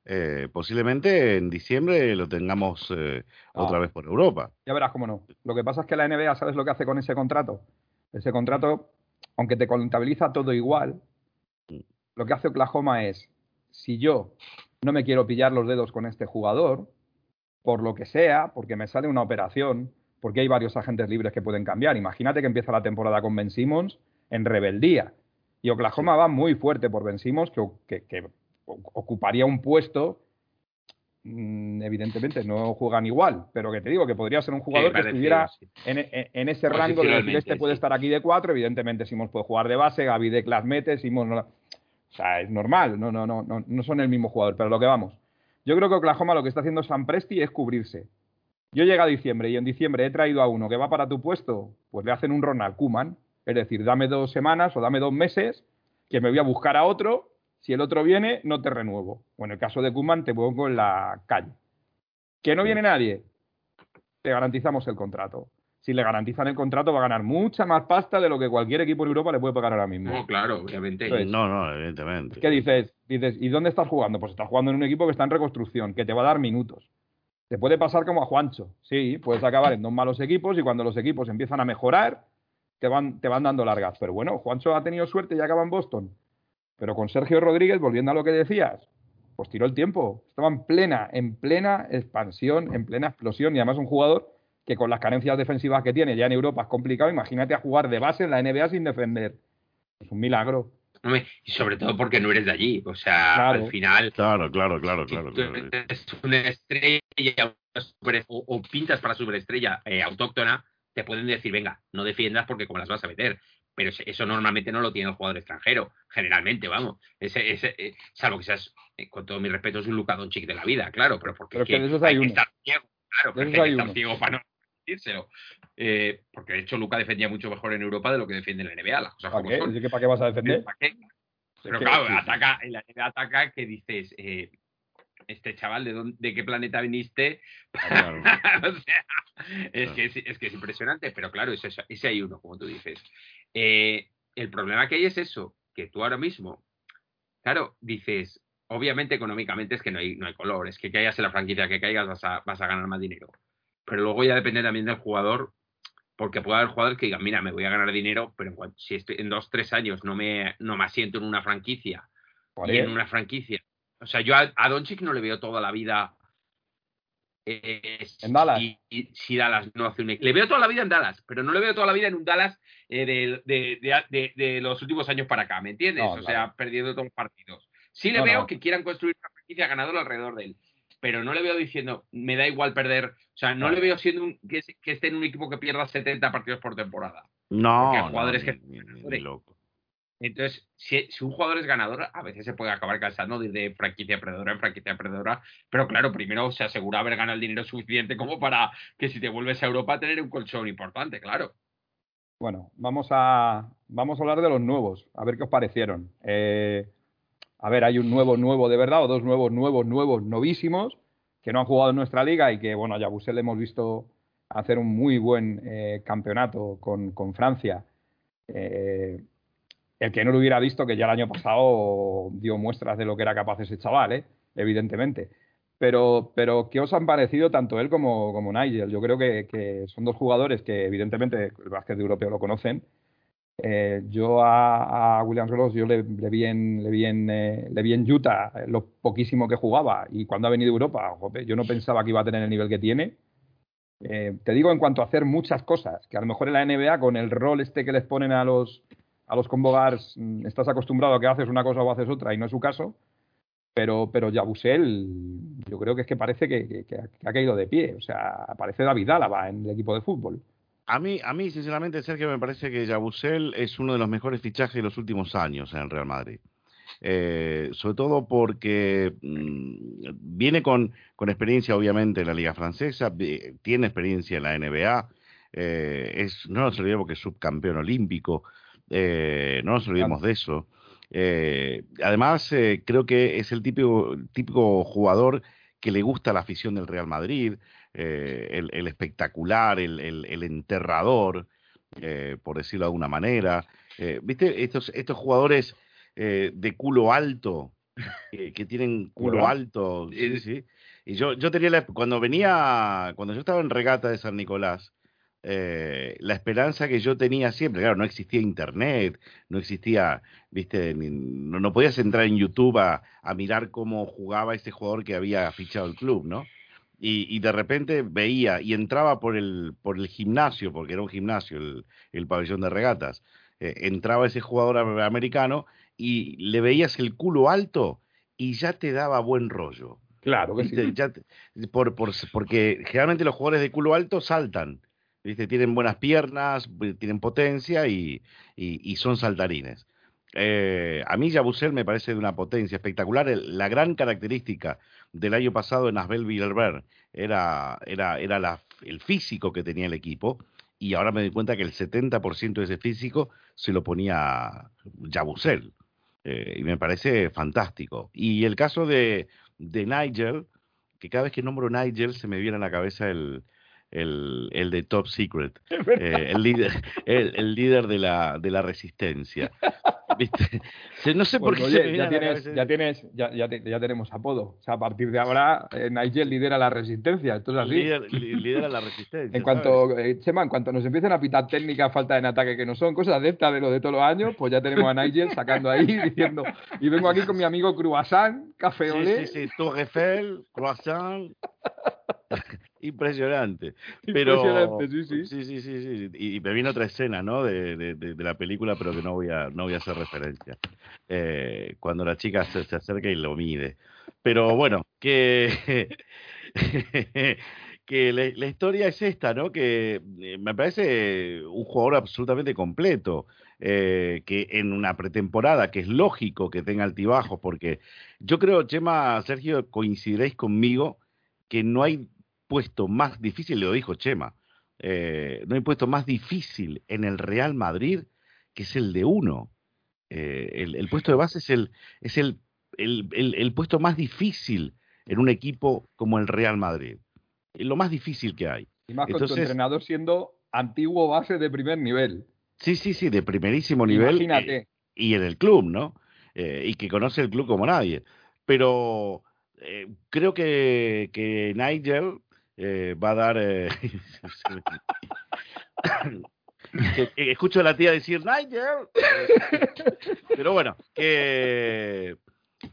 Eh, posiblemente en diciembre lo tengamos eh, otra Ah. vez por Europa. Ya verás cómo no. Lo que pasa es que la NBA, ¿sabes lo que hace con ese contrato? Ese contrato, aunque te contabiliza todo igual, lo que hace Oklahoma es, si yo no me quiero pillar los dedos con este jugador, por lo que sea, porque me sale una operación, porque hay varios agentes libres que pueden cambiar. Imagínate que empieza la temporada con Ben Simmons en rebeldía. Y Oklahoma va muy fuerte por Ben Simmons, que, que- que ocuparía un puesto. mm, Evidentemente no juegan igual, pero que te digo que podría ser un jugador que estuviera sí. en, en- en ese rango de decir, este puede sí. estar aquí de cuatro, evidentemente Simons puede jugar de base, Gaby de las mete, Simons no O sea, es normal, no, no, no, no, no son el mismo jugador, pero lo que vamos. Yo creo que Oklahoma lo que está haciendo San Presti es cubrirse. Yo llego a diciembre y en diciembre he traído a uno que va para tu puesto, pues le hacen un Ronald Kuman, es decir, dame dos semanas o dame dos meses, que me voy a buscar a otro, si el otro viene, no te renuevo. O en el caso de Kuman, te pongo en la calle. ¿Que no viene nadie? Te garantizamos el contrato. Si le garantizan el contrato, va a ganar mucha más pasta de lo que cualquier equipo en Europa le puede pagar ahora mismo. No, claro, obviamente. No, no, evidentemente. ¿Qué dices? Dices, ¿y dónde estás jugando? Pues estás jugando en un equipo que está en reconstrucción, que te va a dar minutos. Te puede pasar como a Juancho. Sí, puedes acabar en dos malos equipos y cuando los equipos empiezan a mejorar, te van, te van dando largas. Pero bueno, Juancho ha tenido suerte y acaba en Boston. Pero con Sergio Rodríguez, volviendo a lo que decías, pues tiró el tiempo. Estaba en plena, en plena expansión, en plena explosión y además un jugador que con las carencias defensivas que tiene ya en Europa es complicado. Imagínate a jugar de base en la NBA sin defender. Es un milagro. Y sobre todo porque no eres de allí. O sea, al final. Claro, claro, claro, claro. Es una estrella o, pintas para superestrella eh, autóctona, te pueden decir, venga, no defiendas porque como las vas a meter. Pero eso normalmente no lo tiene el jugador extranjero, generalmente, vamos. Ese, ese, eh, salvo que seas, eh, con todo mi respeto, es un Luka Doncic de la vida, claro, pero porque hay, que estar ciego, claro, hay que estar ciego para no decírselo. Eh, porque de hecho Luca defendía mucho mejor en Europa de lo que defiende en la NBA, las cosas ¿Para qué? Son. ¿Para qué vas a defender? ¿Para qué? Pero claro, ataca, en la NBA ataca que dices, este chaval, ¿de, ¿de qué planeta viniste? Ah, o sea, es, que es, es, que es impresionante, pero claro, ese, ese hay uno, como tú dices. Eh, el problema que hay es eso, que tú ahora mismo, claro, dices, obviamente económicamente es que no hay, no hay color, es que caigas en la franquicia que caigas vas a, vas a ganar más dinero. Pero luego ya depende también del jugador, porque puede haber jugadores que digan, mira, me voy a ganar dinero, pero en si estoy en dos, tres años no me, no me asiento en una franquicia, y en una franquicia. O sea, yo a, a Doncic no le veo toda la vida eh, en Dallas. Y, si Dallas no hace un Le veo toda la vida en Dallas, pero no le veo toda la vida en un Dallas eh, de, de, de, de, los últimos años para acá, ¿me entiendes? o sea, perdiendo todos los partidos. Sí le veo que quieran construir una franquicia ganadora alrededor de él, pero no le veo diciendo, me da igual perder. O sea, no le veo siendo un, que, que, esté en un equipo que pierda 70 partidos por temporada. No. jugadores que. loco. Entonces, si, un jugador es ganador, a veces se puede acabar cansando de, franquicia perdedora en franquicia perdedora. Pero claro, primero se asegura haber ganado el dinero suficiente como para que si te vuelves a Europa tener un colchón importante, claro. Bueno, vamos a, vamos a hablar de los nuevos, a ver qué os parecieron. Eh, a ver, hay un nuevo nuevo de verdad o dos nuevos nuevos nuevos novísimos que no han jugado en nuestra liga y que, bueno, a Yabusel hemos visto hacer un muy buen eh, campeonato con, con Francia. Eh, el que no lo hubiera visto, que ya el año pasado dio muestras de lo que era capaz ese chaval, ¿eh? evidentemente. Pero, pero, ¿qué os han parecido tanto él como, como Nigel? Yo creo que, son dos jugadores que, evidentemente, el básquet europeo lo conocen. Eh, yo a, Williams Ross yo le, vi en, le, vi en, eh, le Utah lo poquísimo que jugaba y cuando ha venido a Europa, yo no pensaba que iba a tener el nivel que tiene. te digo en cuanto a hacer muchas cosas, que a lo mejor en la NBA con el rol este que les ponen a los, a los combo mm, estás acostumbrado a que haces una cosa o haces otra y no es su caso. Pero, pero Yabusel, yo creo que es que parece que, ha caído de pie. O sea, parece David Álava en el equipo de fútbol. A mí, a mí, sinceramente, Sergio, me parece que Yabusel es uno de los mejores fichajes de los últimos años en el Real Madrid. Eh, sobre todo porque mm, viene con, con, experiencia, obviamente, en la Liga Francesa, tiene experiencia en la NBA, eh, es, no nos olvidemos que es subcampeón olímpico, eh, no nos olvidemos de eso. Eh, además, eh, creo que es el típico, típico jugador que le gusta la afición del Real Madrid, el, el, espectacular, el, el enterrador, por decirlo de alguna manera. ¿Viste? Estos, estos jugadores de culo alto, que tienen culo alto. Sí, sí. Y yo, yo tenía la, cuando venía, cuando yo estaba en regata de San Nicolás, eh, la esperanza que yo tenía siempre, claro, no existía internet, no existía, viste, no, no, podías entrar en YouTube a, a, mirar cómo jugaba este jugador que había fichado el club, ¿no? Y, y, de repente veía y entraba por el, por el gimnasio, porque era un gimnasio, el, el pabellón de regatas, eh, entraba ese jugador americano y le veías el culo alto y ya te daba buen rollo. Claro que sí. Ya por, por, porque generalmente los jugadores de culo alto saltan ¿viste? Tienen buenas piernas, tienen potencia y, y, son saltarines. Eh, a mí Yabusel me parece de una potencia espectacular. la gran característica del año pasado en Asbel Villerberg era, era, era la, el físico que tenía el equipo y ahora me doy cuenta que el 70% de ese físico se lo ponía Yabusel. Eh, y me parece fantástico. Y el caso de, de Nigel, que cada vez que nombro Nigel se me viene a la cabeza el, el, el de Top Secret, eh, el líder, el, el, líder de la, de la resistencia. ¿Viste? No sé por Pues, qué oye, ya, tienes, ya tienes, ya, ya, te- ya tenemos apodo. O sea, a partir de ahora, eh, Nigel lidera la resistencia. Esto es así. li- lidera la resistencia. En cuanto, eh, Chema, en cuanto nos empiecen a pitar técnicas, falta en ataque, que no son cosas de estas de lo de todos los años, pues ya tenemos a Nigel sacando ahí diciendo, y vengo aquí con mi amigo Croissant, Café Sí, Olé. sí, sí, Tour Eiffel, croissant. Impresionante. Pero, Impresionante, sí, sí. sí, sí, sí, sí. Y, y me viene otra escena, ¿no? De, de, de- de la película, pero que no voy a, no voy a hacer referencia. Eh, cuando la chica se, se acerca y lo mide. Pero bueno, que, que la, la historia es esta, ¿no? Que eh, me parece un jugador absolutamente completo. eh, que en una pretemporada, que es lógico que tenga altibajos, porque yo creo, Chema, Sergio, coincidiréis conmigo que no hay puesto más difícil, lo dijo Chema, eh, no hay puesto más difícil en el Real Madrid que es el de uno. Eh, el, el puesto de base es el, es el, el, puesto más difícil en un equipo como el Real Madrid. Es lo más difícil que hay. Y más con tu entrenador siendo antiguo base de primer nivel. Sí, sí, sí, de primerísimo nivel. eh, Imagínate. y en el club, ¿no? Eh, y que conoce el club como nadie. Pero eh, creo que, que Nigel eh, va a dar... eh, escucho a la tía decir Nigel. Pero bueno, que,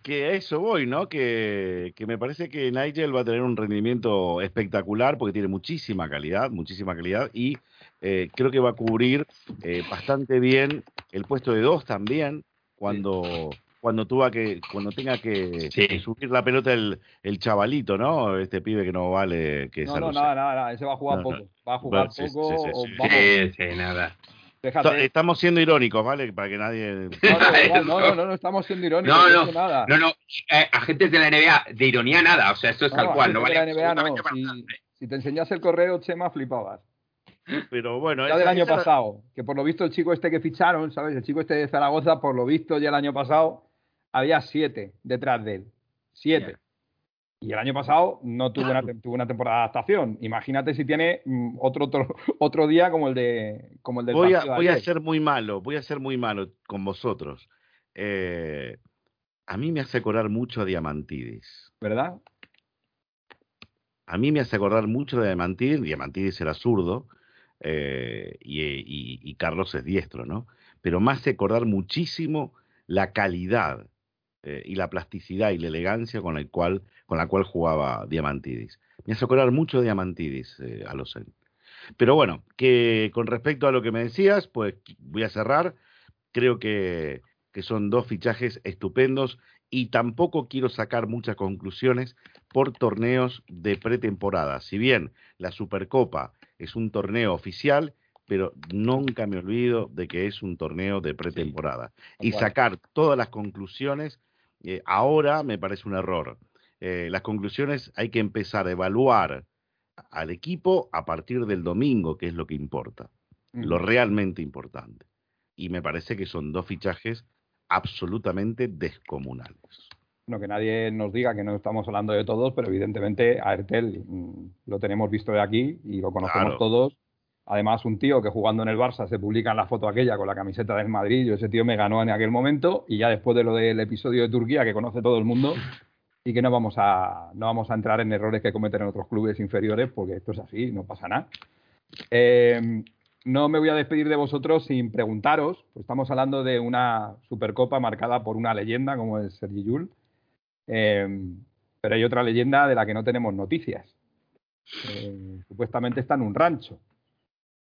que a eso voy, ¿no? Que, que me parece que Nigel va a tener un rendimiento espectacular porque tiene muchísima calidad, muchísima calidad y eh, creo que va a cubrir eh, bastante bien el puesto de dos también cuando cuando tuva que cuando tenga que, Sí. que subir la pelota el, el chavalito, ¿no? Este pibe que no vale que No, se no, nada, nada, nada, ese va a jugar No, no. poco. Va a jugar poco sí, sí, o sí. vamos, Sí, sí, nada. déjate. Estamos siendo irónicos, ¿vale? Para que nadie No, no, no, no, no, no estamos siendo irónicos. No, no, nada. No, no, eh, agentes de la NBA, de ironía nada, o sea, esto es tal No, cual, no de vale la NBA no. Si, te enseñase el correo, Chema, flipabas. Pero bueno, Ya esa- del año esa- pasado, que por lo visto el chico este que ficharon, ¿sabes? El chico este de Zaragoza, por lo visto ya el año pasado, había siete detrás de él. Siete. Y el año pasado no tuvo una, tuvo una temporada de adaptación. Imagínate si tiene mm, otro, otro, otro día como el de como el del voy a, voy a ser muy malo, voy a ser muy malo con vosotros. Eh, a mí me hace acordar mucho a Diamantidis. ¿verdad? A mí me hace acordar mucho de Diamantidis. Diamantidis era zurdo eh, y, y- y Carlos es diestro, ¿no? Pero me hace acordar muchísimo la calidad eh, y la plasticidad y la elegancia con la cual, con la cual jugaba Diamantidis. Me hace acordar mucho Diamantidis eh, a los Pero bueno, que con respecto a lo que me decías, pues voy a cerrar. Creo que, que son dos fichajes estupendos y tampoco quiero sacar muchas conclusiones por torneos de pretemporada. Si bien la Supercopa es un torneo oficial, pero nunca me olvido de que es un torneo de pretemporada. y sacar todas las conclusiones eh, ahora me parece un error. Eh, las conclusiones hay que empezar a evaluar al equipo a partir del domingo, que es lo que importa, lo Mm. realmente importante. Y me parece que son dos fichajes absolutamente descomunales. Bueno, que nadie nos diga que no estamos hablando de todos, pero evidentemente a Ertel mm, lo tenemos visto de aquí y lo conocemos Claro. todos. Además, un tío que jugando en el Barça se publica en la foto aquella con la camiseta del Madrid, yo ese tío me ganó en aquel momento y ya después de lo del episodio de Turquía que conoce todo el mundo y que no vamos a no vamos a entrar en errores que cometen otros clubes inferiores porque esto es así, no pasa nada. Eh, no me voy a despedir de vosotros sin preguntaros, pues estamos hablando de una Supercopa marcada por una leyenda como es Sergi Llull, eh, pero hay otra leyenda de la que no tenemos noticias. Eh, supuestamente está en un rancho.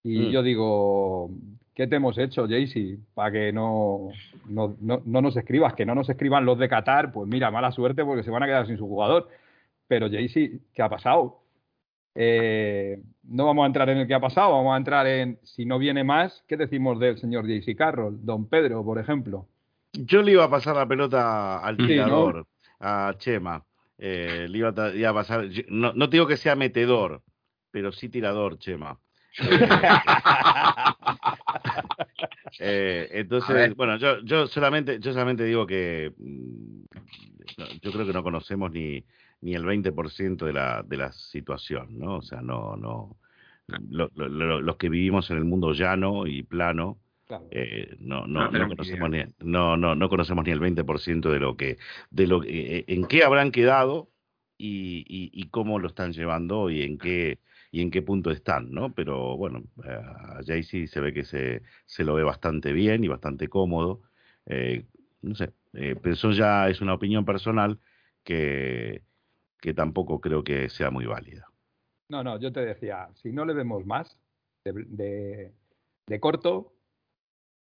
Y Mm. yo digo, ¿qué te hemos hecho, Jaycee? Para que no, no, no, no nos escribas, que no nos escriban los de Qatar, pues mira, mala suerte porque se van a quedar sin su jugador. Pero Jaycee, ¿qué ha pasado? Eh, no vamos a entrar en el que ha pasado, vamos a entrar en si no viene más, ¿qué decimos del señor Jaycee Carroll? Don Pedro, por ejemplo. Yo le iba a pasar la pelota al Sí, ¿no? tirador, a Chema. Eh, le iba a, ta- iba a pasar. No, no te digo que sea metedor, pero sí tirador, Chema. Eh, entonces, bueno, yo, yo solamente, yo solamente digo que mm, yo creo que no conocemos ni, ni el 20% de la, de la situación, ¿no? O sea, no, no, lo- lo- lo- los que vivimos en el mundo llano y plano, Claro. eh, no, No no, conocemos ni, no, no, no conocemos ni el 20% de lo que, de lo que- eh, en qué habrán quedado y, y, y cómo lo están llevando y en qué y en qué punto están, ¿no? Pero bueno, a Jaycee se ve que se, se lo ve bastante bien y bastante cómodo. Eh, no sé, eh, pero eso ya es una opinión personal que, que tampoco creo que sea muy válida. No, no, yo te decía, si no le vemos más de, de- de corto,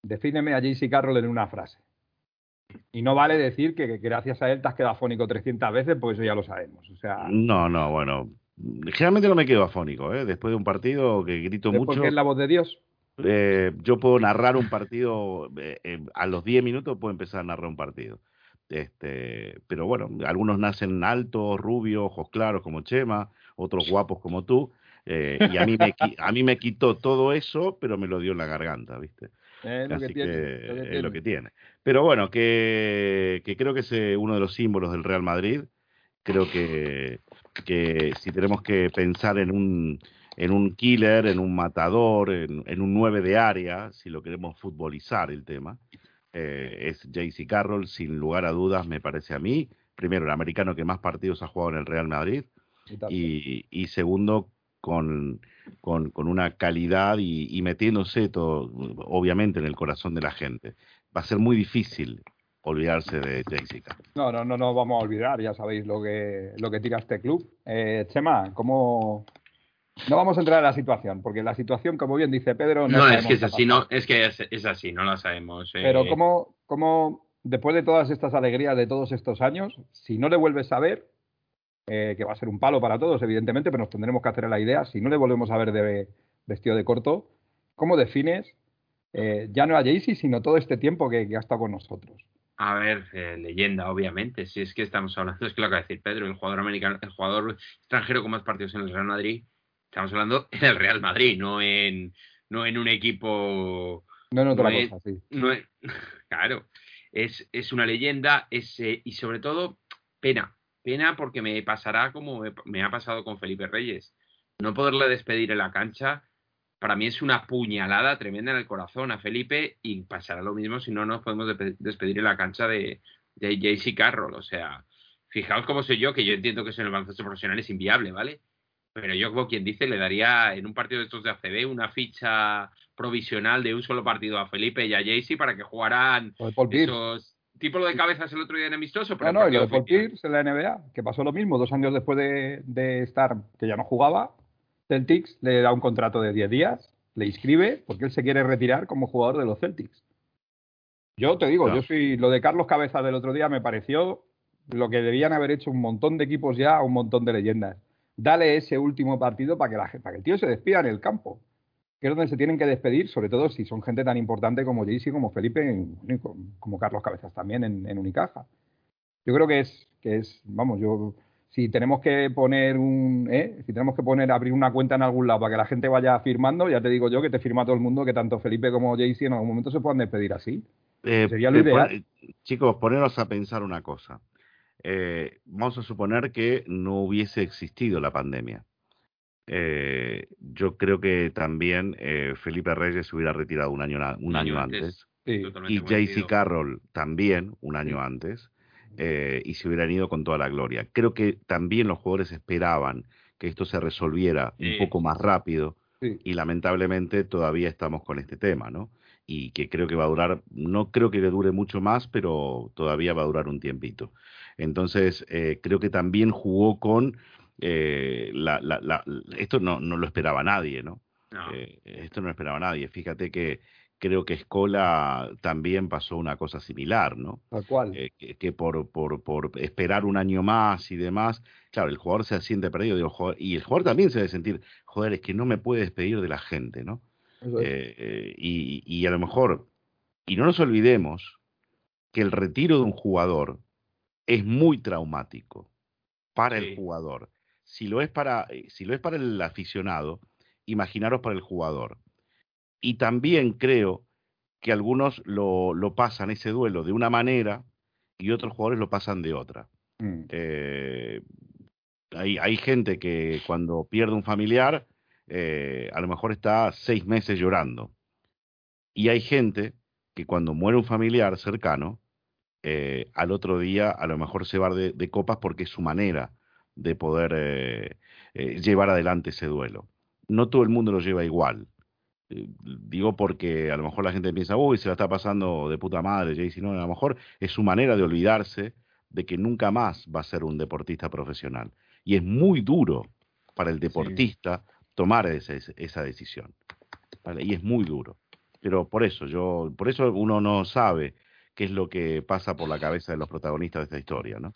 defíneme a JC Carroll en una frase. Y no vale decir que, que gracias a él te has quedado afónico 300 veces, pues eso ya lo sabemos. O sea, No, no, bueno. Generalmente no me quedo afónico, ¿eh? Después de un partido que grito ¿es mucho, porque es la voz de Dios? eh, yo puedo narrar un partido, eh, a los 10 minutos puedo empezar a narrar un partido. Este, pero bueno, algunos nacen altos, rubios, ojos claros como Chema, otros guapos como tú, eh, y a mí, me, a mí me quitó todo eso, pero me lo dio en la garganta, ¿viste? Es lo que Así tiene, que lo que es tiene. lo que tiene. Pero bueno, que, que creo que es uno de los símbolos del Real Madrid. Creo que, que si tenemos que pensar en un, en un killer, en un matador, en, en un 9 de área, si lo queremos futbolizar el tema, eh, es JC Carroll, sin lugar a dudas, me parece a mí. Primero, el americano que más partidos ha jugado en el Real Madrid y segundo con, con, con una calidad y, y metiéndose todo, obviamente en el corazón de la gente. Va a ser muy difícil olvidarse de Jessica. No, no, no nos vamos a olvidar, ya sabéis lo que, lo que tira este club. Eh, Chema, ¿cómo...? No vamos a entrar en la situación, porque la situación, como bien dice Pedro, no, No, es que es así, no, es que es, es así, no la sabemos. eh. Pero ¿cómo, cómo, después de todas estas alegrías de todos estos años, si no le vuelves a ver, eh, que va a ser un palo para todos, evidentemente, pero nos tendremos que hacer a la idea, si no le volvemos a ver de vestido de corto, ¿cómo defines eh, ya no a Jaycee, sino todo este tiempo que, que ha estado con nosotros? A ver, eh, leyenda, obviamente. Si es que estamos hablando, es que lo que va a decir Pedro, el jugador americano, el jugador extranjero con más partidos en el Real Madrid, estamos hablando en el Real Madrid, no en, no en un equipo. No en otra No es- cosa, sí. No es- claro, es, es una leyenda, es, eh, y sobre todo, pena. Pena porque me pasará como me, me ha pasado con Felipe Reyes. No poderle despedir en la cancha, para mí es una puñalada tremenda en el corazón a Felipe y pasará lo mismo si no nos podemos despedir en la cancha de, de JC Carroll. O sea, fijaos cómo soy yo, que yo entiendo que eso en el baloncesto profesional es inviable, ¿vale? Pero yo, como quien dice, le daría en un partido de estos de ACB una ficha provisional de un solo partido a Felipe y a JC para que jugaran esos tipo lo de cabezas el otro día en amistoso. No, Pero no, y lo de Paul. Pierce en la NBA, que pasó lo mismo, dos años después de, de estar, que ya no jugaba, Celtics le da un contrato de 10 días, le inscribe, porque él se quiere retirar como jugador de los Celtics. Yo te digo, Claro. yo soy, lo de Carlos Cabezas del otro día me pareció lo que debían haber hecho un montón de equipos ya, un montón de leyendas. Dale ese último partido para que, la, para que el tío se despida en el campo, que es donde se tienen que despedir, sobre todo si son gente tan importante como Jaycee, como Felipe, como Carlos Cabezas también en, en Unicaja. Yo creo que es, que es, vamos, yo, si tenemos que poner un, ¿eh? si tenemos que poner, abrir una cuenta en algún lado para que la gente vaya firmando, ya te digo yo que te firma todo el mundo que tanto Felipe como Jaycee en algún momento se puedan despedir así. Eh, Sería lo eh, pon- ideal. chicos, poneros a pensar una cosa. Eh, vamos a suponer que no hubiese existido la pandemia. Eh, yo creo que también eh, Felipe Reyes se hubiera retirado un año, un año antes. Sí. Y. JC Carroll también un año antes. Eh, y se hubieran ido con toda la gloria. Creo que también los jugadores esperaban que esto se resolviera Sí. un poco más rápido Sí. y lamentablemente todavía estamos con este tema, ¿no? Y que creo que va a durar, no creo que le dure mucho más, pero todavía va a durar un tiempito. Entonces, eh, creo que también jugó con, eh, la, la- la- esto no, no lo esperaba nadie, ¿no? No. Esto no lo esperaba nadie. Fíjate que creo que Escola también pasó una cosa similar, ¿no? Tal cual. Eh, que, que por, por, por esperar un año más y demás, claro, el jugador se siente perdido digo, joder, y el jugador también se debe sentir, joder, es que no me puede despedir de la gente, ¿no? Es. Eh, eh, y, y a lo mejor, y no nos olvidemos que el retiro de un jugador es muy traumático para Sí. el jugador. Si lo es para, eh, si lo es para el aficionado, imaginaros para el jugador. Y también creo que algunos lo, lo pasan ese duelo de una manera y otros jugadores lo pasan de otra. Mm. Eh, hay, hay gente que cuando pierde un familiar eh, a lo mejor está seis meses llorando. Y hay gente que cuando muere un familiar cercano, eh, al otro día a lo mejor se va de, de copas porque es su manera de poder llevar adelante ese duelo. No todo el mundo lo lleva igual. Eh, digo porque a lo mejor la gente piensa, uy, se la está pasando de puta madre, Jaycee. No, a lo mejor es su manera de olvidarse de que nunca más va a ser un deportista profesional. Y es muy duro para el deportista tomar esa, esa decisión. ¿vale? Y es muy duro. Pero por eso, yo, por eso uno no sabe qué es lo que pasa por la cabeza de los protagonistas de esta historia, ¿no?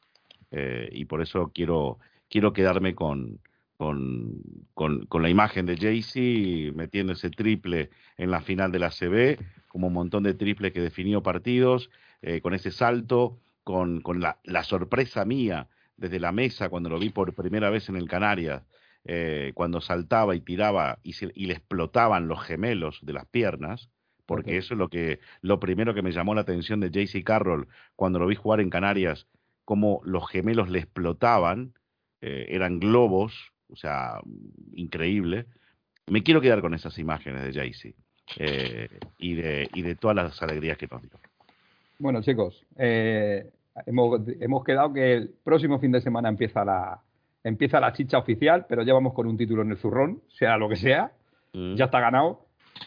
Eh, y por eso quiero, quiero quedarme con, con, con, con la imagen de Jaycee metiendo ese triple en la final de la CB, como un montón de triples que definió partidos, eh, con ese salto, con, con la, la, sorpresa mía desde la mesa cuando lo vi por primera vez en el Canarias, eh, cuando saltaba y tiraba y, se, y, le explotaban los gemelos de las piernas, porque okay. eso es lo que lo primero que me llamó la atención de JC Carroll cuando lo vi jugar en Canarias, cómo los gemelos le explotaban, eh, eran globos, o sea, increíble. Me quiero quedar con esas imágenes de Jaycee eh, y, de, y de todas las alegrías que nos dio. Bueno, chicos, eh, hemos, hemos quedado que el próximo fin de semana empieza la, empieza la chicha oficial, pero ya vamos con un título en el zurrón, sea lo que sea, mm. ya está ganado.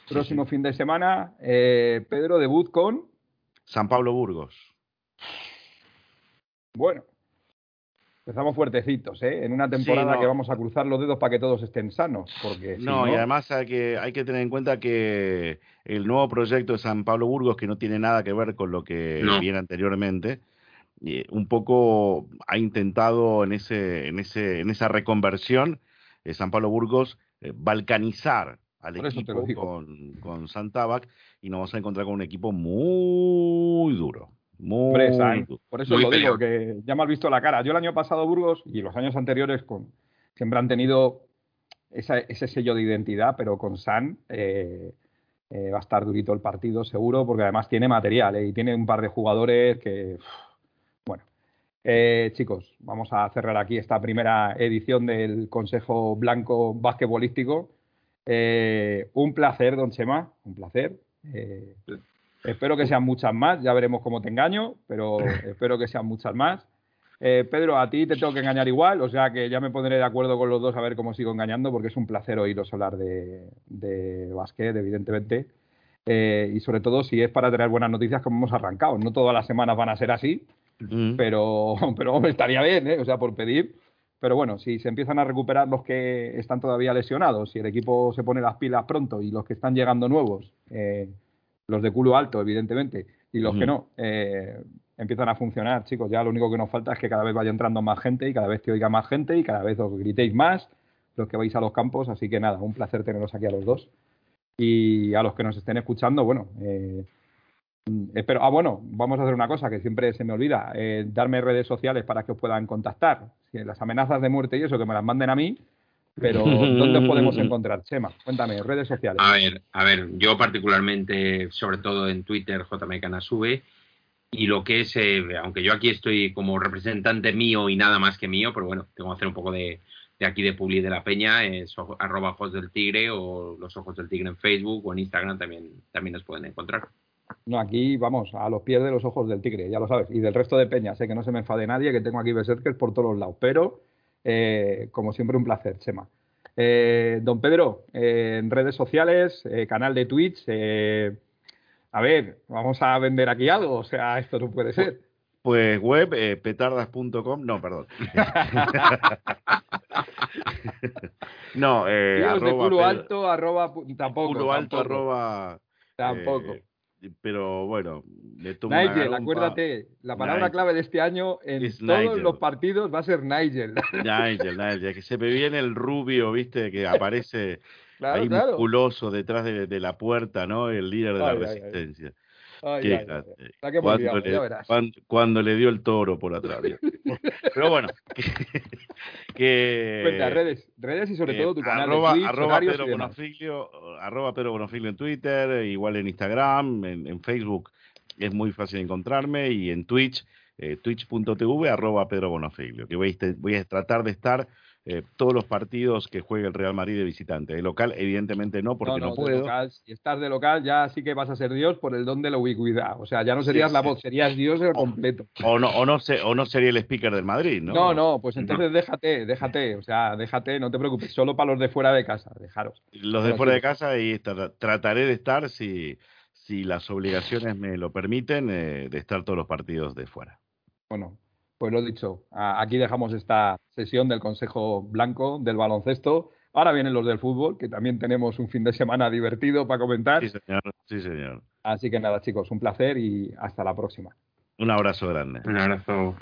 Próximo sí, sí. fin de semana, eh, Pedro, debut con. San Pablo Burgos. Bueno, empezamos fuertecitos, ¿eh? En una temporada sí, no. que vamos a cruzar los dedos para que todos estén sanos. Porque no, no, y además hay que, hay que tener en cuenta que el nuevo proyecto de San Pablo Burgos, que no tiene nada que ver con lo que no. viene anteriormente, un poco ha intentado en, ese, en, ese, en esa reconversión eh, San Pablo Burgos eh, balcanizar al Por equipo con, con Santabac y nos vamos a encontrar con un equipo muy duro. Muy Presa, duro. Por eso lo digo, que ya me has visto la cara. Yo el año pasado Burgos y los años anteriores con, siempre han tenido esa, ese sello de identidad, pero con San eh, eh, va a estar durito el partido seguro, porque además tiene material eh, y tiene un par de jugadores que... Bueno, eh, chicos, vamos a cerrar aquí esta primera edición del Consejo Blanco Basquetbolístico. Un placer, don Chema, un placer. Espero que sean muchas más, ya veremos cómo te engaño, pero espero que sean muchas más. Eh, Pedro, a ti te tengo que engañar igual, o sea que ya me pondré de acuerdo con los dos a ver cómo sigo engañando, porque es un placer oíros hablar de, de básquet, evidentemente. Eh, y sobre todo si es para tener buenas noticias como hemos arrancado. No todas las semanas van a ser así, mm. pero, pero hombre, estaría bien, ¿eh? o sea, por pedir. Pero bueno, si se empiezan a recuperar los que están todavía lesionados, si el equipo se pone las pilas pronto y los que están llegando nuevos, eh, los de culo alto, evidentemente, y los uh -huh. que no, eh, empiezan a funcionar, chicos. Ya lo único que nos falta es que cada vez vaya entrando más gente y cada vez te oiga más gente y cada vez os gritéis más los que vais a los campos. Así que nada, un placer teneros aquí a los dos. Y a los que nos estén escuchando, bueno, eh, Espero, ah, bueno, vamos a hacer una cosa que siempre se me olvida, eh, darme redes sociales para que os puedan contactar. Si las amenazas de muerte y eso, que me las manden a mí, pero ¿dónde os podemos encontrar, Chema? Cuéntame, redes sociales. A ver, a ver, yo particularmente, sobre todo en Twitter, JMCanasube, y lo que es, eh, aunque yo aquí estoy como representante mío y nada más que mío, pero bueno, tengo que hacer un poco de, de aquí de Publi de la Peña, es arroba ojos del tigre o los ojos del tigre en Facebook o en Instagram también, también nos pueden encontrar. No, aquí vamos, a los pies de los ojos del tigre, ya lo sabes. Y del resto de peñas, sé que no se me enfade nadie, que tengo aquí beserkers por todos los lados. Pero, eh, como siempre, un placer, Chema. Eh, don Pedro, eh, en redes sociales, canal de Twitch. A ver, vamos a vender aquí algo, o sea, esto no puede ser. Pues web, petardas.com, no, perdón. no, eh, arroba, de culo alto, arroba, tampoco. Culo alto, tampoco. arroba. Tampoco. Pero bueno, le tomo Nigel, acuérdate, la palabra Nigel. clave de este año en es todos Nigel. los partidos va a ser Nigel. Nigel, Nigel, que se me viene el rubio, viste, que aparece claro, ahí claro. musculoso detrás de, de, la puerta, ¿no? El líder de ay, la resistencia. Ay, Ay, ay, ay, cuando, le, cuando, cuando, le, dio el toro por atrás. Pero bueno, que, Cuenta, redes, redes y sobre todo tu canal arroba, de Twitch, arroba Pedro Bonofilio, arroba Pedro Bonofilio en Twitter, igual en Instagram, en, en, Facebook es muy fácil encontrarme y en Twitch eh, twitch.tv arroba Pedro Bonofiglio, que voy, voy a tratar de estar eh, todos los partidos que juegue el Real Madrid de visitante. De local, evidentemente no, porque no, puedo. Local, si estás de local, ya sí que vas a ser Dios por el don de la ubicuidad. O sea, ya no serías la voz, serías Dios en completo. O no, o no, o no sería el speaker del Madrid, ¿no? No, no, pues entonces déjate, déjate, o sea, déjate, no te preocupes, solo para los de fuera de casa, dejaros. Los de fuera de casa y trataré de estar si, si las obligaciones me lo permiten, eh, de estar todos los partidos de fuera. Bueno, pues lo dicho, aquí dejamos esta sesión del Consejo Blanco del baloncesto. Ahora vienen los del fútbol, que también tenemos un fin de semana divertido para comentar. Sí, señor. Sí, señor. Así que nada, chicos, un placer y hasta la próxima. Un abrazo grande. Un abrazo.